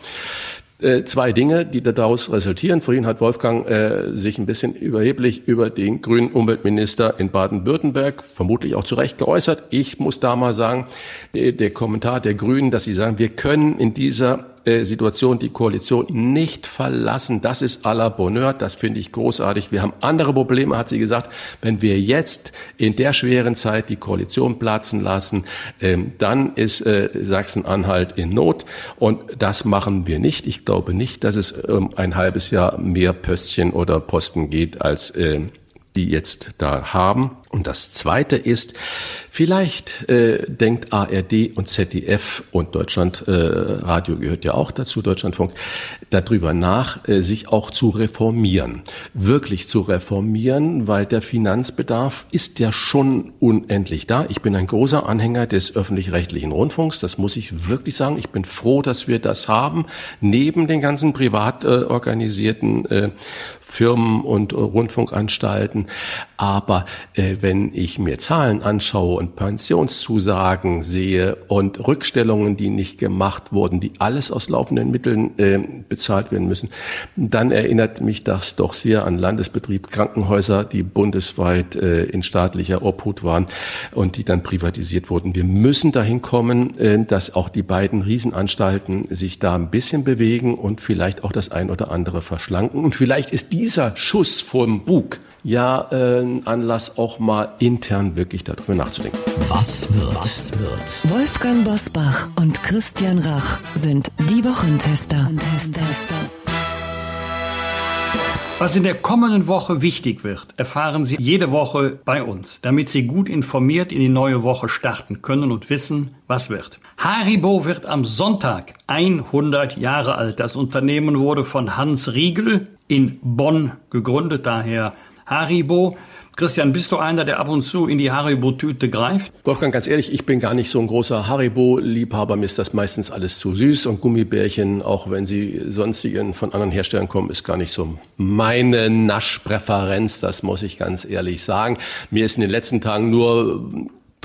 Äh, zwei Dinge, die daraus resultieren. Vorhin hat Wolfgang äh, sich ein bisschen überheblich über den grünen Umweltminister in Baden-Württemberg, vermutlich auch zu Recht geäußert. Ich muss da mal sagen, der Kommentar der Grünen, dass sie sagen, wir können in dieser äh, Situation die Koalition nicht verlassen. Das ist à la Bonheur. Das finde ich großartig. Wir haben andere Probleme, hat sie gesagt. Wenn wir jetzt in der schweren Zeit die Koalition platzen lassen, ähm, dann ist äh, Sachsen-Anhalt in Not. Und das machen wir nicht. Ich glaube nicht, dass es ähm, ein halbes Jahr mehr Pöstchen oder Posten geht als äh, die jetzt da haben. Und das Zweite ist, vielleicht äh, denkt ARD und ZDF und Deutschlandradio äh, gehört ja auch dazu, Deutschlandfunk, darüber nach, äh, sich auch zu reformieren. Wirklich zu reformieren, weil der Finanzbedarf ist ja schon unendlich da. Ich bin ein großer Anhänger des öffentlich-rechtlichen Rundfunks, das muss ich wirklich sagen. Ich bin froh, dass wir das haben, neben den ganzen privat äh, organisierten äh, Firmen und Rundfunkanstalten. Aber äh, wenn ich mir Zahlen anschaue und Pensionszusagen sehe und Rückstellungen, die nicht gemacht wurden, die alles aus laufenden Mitteln äh, bezahlt werden müssen, dann erinnert mich das doch sehr an Landesbetrieb Krankenhäuser, die bundesweit äh, in staatlicher Obhut waren und die dann privatisiert wurden. Wir müssen dahin kommen, äh, dass auch die beiden Riesenanstalten sich da ein bisschen bewegen und vielleicht auch das ein oder andere verschlanken. Und vielleicht ist dieser Schuss vom Bug ja äh, ein Anlass, auch mal intern wirklich darüber nachzudenken. Was wird? Was wird? Wolfgang Bosbach und Christian Rach sind die Wochentester. Wochentester. Was in der kommenden Woche wichtig wird, erfahren Sie jede Woche bei uns, damit Sie gut informiert in die neue Woche starten können und wissen, was wird. Haribo wird am Sonntag 100 Jahre alt. Das Unternehmen wurde von Hans Riegel in Bonn gegründet, daher Haribo. Christian, bist du einer, der ab und zu in die Haribo-Tüte greift? Wolfgang, ganz ehrlich, ich bin gar nicht so ein großer Haribo-Liebhaber. Mir ist das meistens alles zu süß und Gummibärchen, auch wenn sie sonstigen von anderen Herstellern kommen, ist gar nicht so meine Naschpräferenz. Das muss ich ganz ehrlich sagen. Mir ist in den letzten Tagen nur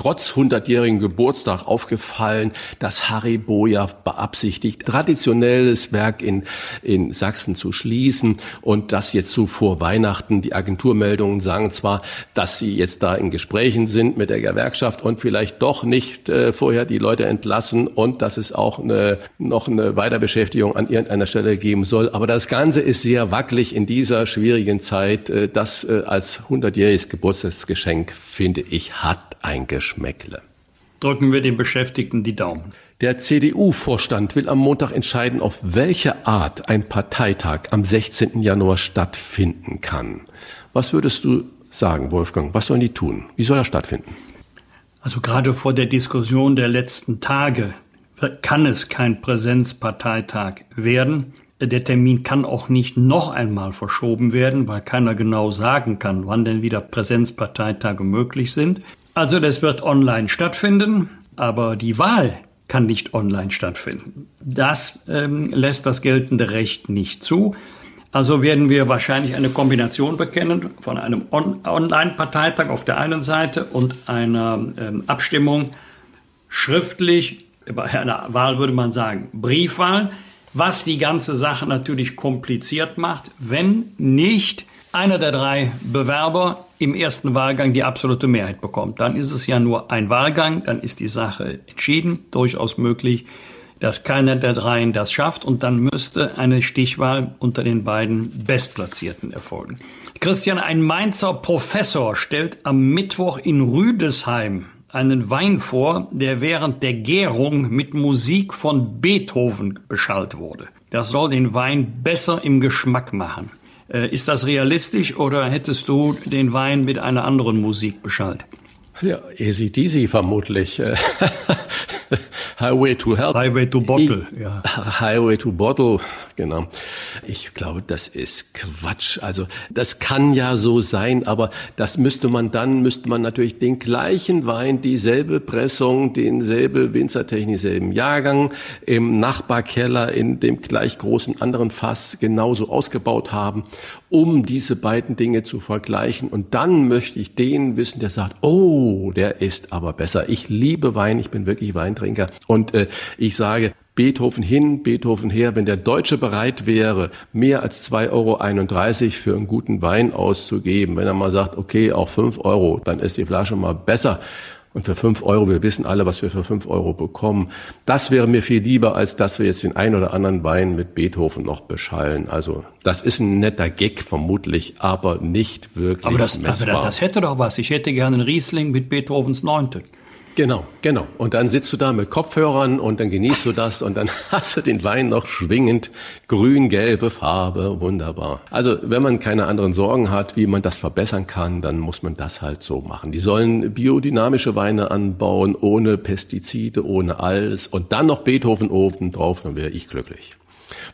trotz 100-jährigen Geburtstag aufgefallen, dass Harry Boja beabsichtigt, traditionelles Werk in, in Sachsen zu schließen und dass jetzt so vor Weihnachten die Agenturmeldungen sagen zwar, dass sie jetzt da in Gesprächen sind mit der Gewerkschaft und vielleicht doch nicht äh, vorher die Leute entlassen und dass es auch eine, noch eine Weiterbeschäftigung an irgendeiner Stelle geben soll. Aber das Ganze ist sehr wackelig in dieser schwierigen Zeit. Äh, das äh, als 100-jähriges Geburtstagsgeschenk, finde ich, hat ein Geschmäckle. Drücken wir den Beschäftigten die Daumen. Der CDU-Vorstand will am Montag entscheiden, auf welche Art ein Parteitag am 16. Januar stattfinden kann. Was würdest du sagen, Wolfgang? Was sollen die tun? Wie soll er stattfinden? Also gerade vor der Diskussion der letzten Tage kann es kein Präsenzparteitag werden. Der Termin kann auch nicht noch einmal verschoben werden, weil keiner genau sagen kann, wann denn wieder Präsenzparteitage möglich sind. Also das wird online stattfinden, aber die Wahl kann nicht online stattfinden. Das ähm, lässt das geltende Recht nicht zu. Also werden wir wahrscheinlich eine Kombination bekennen von einem On Online-Parteitag auf der einen Seite und einer ähm, Abstimmung schriftlich, bei einer Wahl würde man sagen Briefwahl, was die ganze Sache natürlich kompliziert macht, wenn nicht einer der drei Bewerber im ersten Wahlgang die absolute Mehrheit bekommt. Dann ist es ja nur ein Wahlgang, dann ist die Sache entschieden, durchaus möglich, dass keiner der dreien das schafft und dann müsste eine Stichwahl unter den beiden Bestplatzierten erfolgen. Christian, ein Mainzer Professor stellt am Mittwoch in Rüdesheim einen Wein vor, der während der Gärung mit Musik von Beethoven beschallt wurde. Das soll den Wein besser im Geschmack machen. Äh, ist das realistisch oder hättest du den Wein mit einer anderen Musik beschallt? Ja, easy deasy vermutlich. Highway to Hell. Highway to Bottle, ich, ja. Highway to Bottle, genau. Ich glaube, das ist Quatsch. Also, das kann ja so sein, aber das müsste man dann, müsste man natürlich den gleichen Wein, dieselbe Pressung, denselbe Winzertechnik, selben Jahrgang im Nachbarkeller in dem gleich großen anderen Fass genauso ausgebaut haben, um diese beiden Dinge zu vergleichen. Und dann möchte ich den wissen, der sagt, oh, der ist aber besser. Ich liebe Wein, ich bin wirklich Weintrinker. Und äh, ich sage, Beethoven hin, Beethoven her. Wenn der Deutsche bereit wäre, mehr als 2,31 Euro für einen guten Wein auszugeben, wenn er mal sagt, okay, auch 5 Euro, dann ist die Flasche mal besser. Und für 5 Euro, wir wissen alle, was wir für 5 Euro bekommen. Das wäre mir viel lieber, als dass wir jetzt den ein oder anderen Wein mit Beethoven noch beschallen. Also das ist ein netter Gag vermutlich, aber nicht wirklich aber das, messbar. Aber das hätte doch was. Ich hätte gerne einen Riesling mit Beethovens Neunte. Genau, genau. Und dann sitzt du da mit Kopfhörern und dann genießt du das und dann hast du den Wein noch schwingend, grün-gelbe Farbe, wunderbar. Also wenn man keine anderen Sorgen hat, wie man das verbessern kann, dann muss man das halt so machen. Die sollen biodynamische Weine anbauen, ohne Pestizide, ohne alles und dann noch Beethoven oben drauf, dann wäre ich glücklich.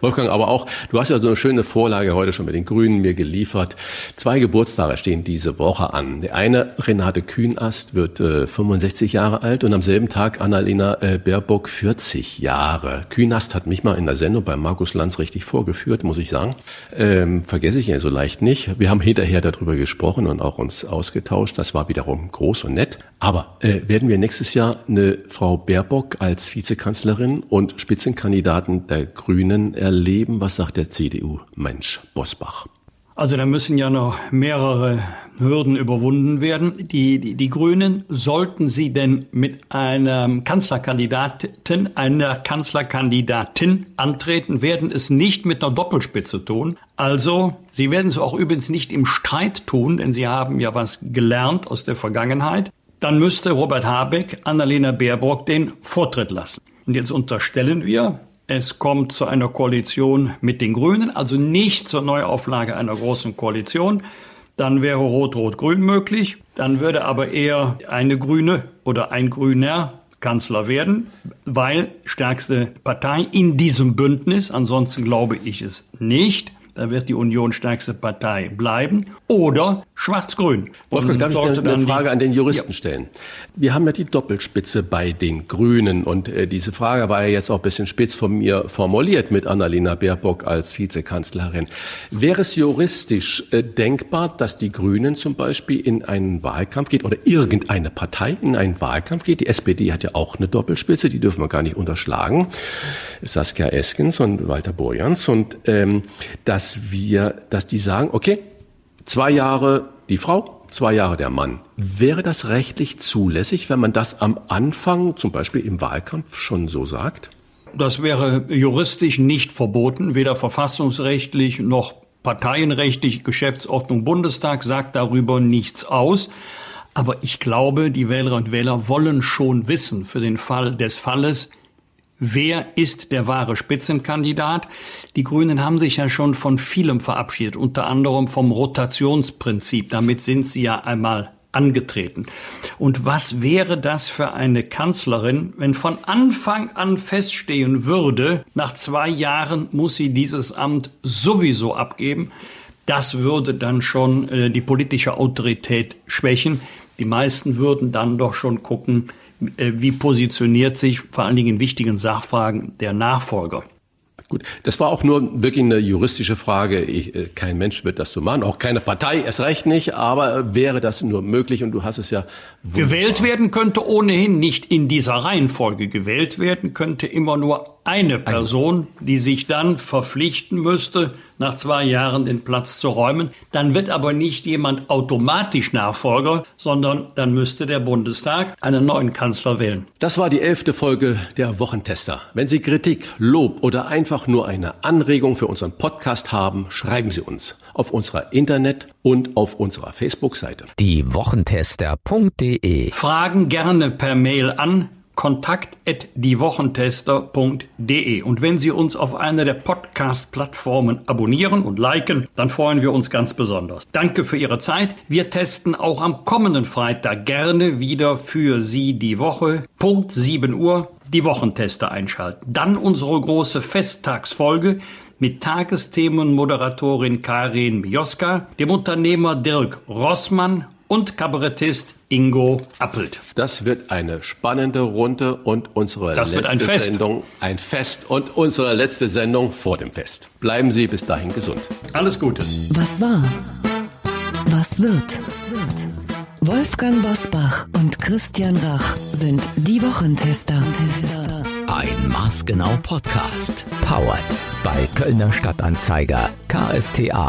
Wolfgang, aber auch, du hast ja so eine schöne Vorlage heute schon mit den Grünen mir geliefert. Zwei Geburtstage stehen diese Woche an. Der eine, Renate Kühnast, wird äh, 65 Jahre alt und am selben Tag Annalena äh, Baerbock 40 Jahre. Kühnast hat mich mal in der Sendung bei Markus Lanz richtig vorgeführt, muss ich sagen. Ähm, vergesse ich ja so leicht nicht. Wir haben hinterher darüber gesprochen und auch uns ausgetauscht. Das war wiederum groß und nett. Aber äh, werden wir nächstes Jahr eine Frau Baerbock als Vizekanzlerin und Spitzenkandidaten der Grünen erleben? Was sagt der CDU-Mensch Bosbach? Also da müssen ja noch mehrere Hürden überwunden werden. Die, die, die Grünen, sollten sie denn mit einem Kanzlerkandidaten, einer Kanzlerkandidatin antreten, werden es nicht mit einer Doppelspitze tun. Also, sie werden es auch übrigens nicht im Streit tun, denn sie haben ja was gelernt aus der Vergangenheit dann müsste Robert Habeck Annalena Baerbock den Vortritt lassen. Und jetzt unterstellen wir, es kommt zu einer Koalition mit den Grünen, also nicht zur Neuauflage einer großen Koalition. Dann wäre Rot-Rot-Grün möglich. Dann würde aber eher eine Grüne oder ein Grüner Kanzler werden, weil stärkste Partei in diesem Bündnis, ansonsten glaube ich es nicht, da wird die Union stärkste Partei bleiben. Oder schwarz-grün. Wolfgang, darf ich eine, eine Frage an den Juristen ja. stellen? Wir haben ja die Doppelspitze bei den Grünen und äh, diese Frage war ja jetzt auch ein bisschen spitz von mir formuliert mit Annalena Baerbock als Vizekanzlerin. Wäre es juristisch äh, denkbar, dass die Grünen zum Beispiel in einen Wahlkampf geht oder irgendeine Partei in einen Wahlkampf geht? Die SPD hat ja auch eine Doppelspitze, die dürfen wir gar nicht unterschlagen. Saskia Eskens und Walter Borjans und ähm, dass wir, dass die sagen, okay, Zwei Jahre die Frau, zwei Jahre der Mann. Wäre das rechtlich zulässig, wenn man das am Anfang, zum Beispiel im Wahlkampf, schon so sagt? Das wäre juristisch nicht verboten, weder verfassungsrechtlich noch parteienrechtlich. Geschäftsordnung Bundestag sagt darüber nichts aus. Aber ich glaube, die Wählerinnen und Wähler wollen schon wissen, für den Fall des Falles, Wer ist der wahre Spitzenkandidat? Die Grünen haben sich ja schon von vielem verabschiedet, unter anderem vom Rotationsprinzip. Damit sind sie ja einmal angetreten. Und was wäre das für eine Kanzlerin, wenn von Anfang an feststehen würde, nach zwei Jahren muss sie dieses Amt sowieso abgeben? Das würde dann schon äh, die politische Autorität schwächen. Die meisten würden dann doch schon gucken, wie positioniert sich vor allen Dingen in wichtigen Sachfragen der Nachfolger. Gut, das war auch nur wirklich eine juristische Frage. Ich, äh, kein Mensch wird das so machen, auch keine Partei, erst recht nicht, aber äh, wäre das nur möglich und du hast es ja. Wunderbar. Gewählt werden könnte ohnehin nicht in dieser Reihenfolge. Gewählt werden könnte immer nur eine Person, die sich dann verpflichten müsste, nach zwei Jahren den Platz zu räumen. Dann wird aber nicht jemand automatisch Nachfolger, sondern dann müsste der Bundestag einen neuen Kanzler wählen. Das war die elfte Folge der Wochentester. Wenn Sie Kritik, Lob oder einfach nur eine Anregung für unseren Podcast haben, schreiben Sie uns auf unserer Internet- und auf unserer Facebook-Seite. Die Wochentester.de Fragen gerne per Mail an kontakt.diewochentester.de. Und wenn Sie uns auf einer der Podcast-Plattformen abonnieren und liken, dann freuen wir uns ganz besonders. Danke für Ihre Zeit. Wir testen auch am kommenden Freitag gerne wieder für Sie die Woche. Punkt 7 Uhr die Wochentester einschalten. Dann unsere große Festtagsfolge mit Tagesthemenmoderatorin Karin Mioska, dem Unternehmer Dirk Rossmann und Kabarettist Ingo Appelt. Das wird eine spannende Runde und unsere das letzte ein Sendung ein Fest und unsere letzte Sendung vor dem Fest. Bleiben Sie bis dahin gesund. Alles Gute. Was war? Was wird? Wolfgang Bosbach und Christian Rach sind die Wochentester. Ein Maßgenau Podcast. Powered bei Kölner Stadtanzeiger ksta.de.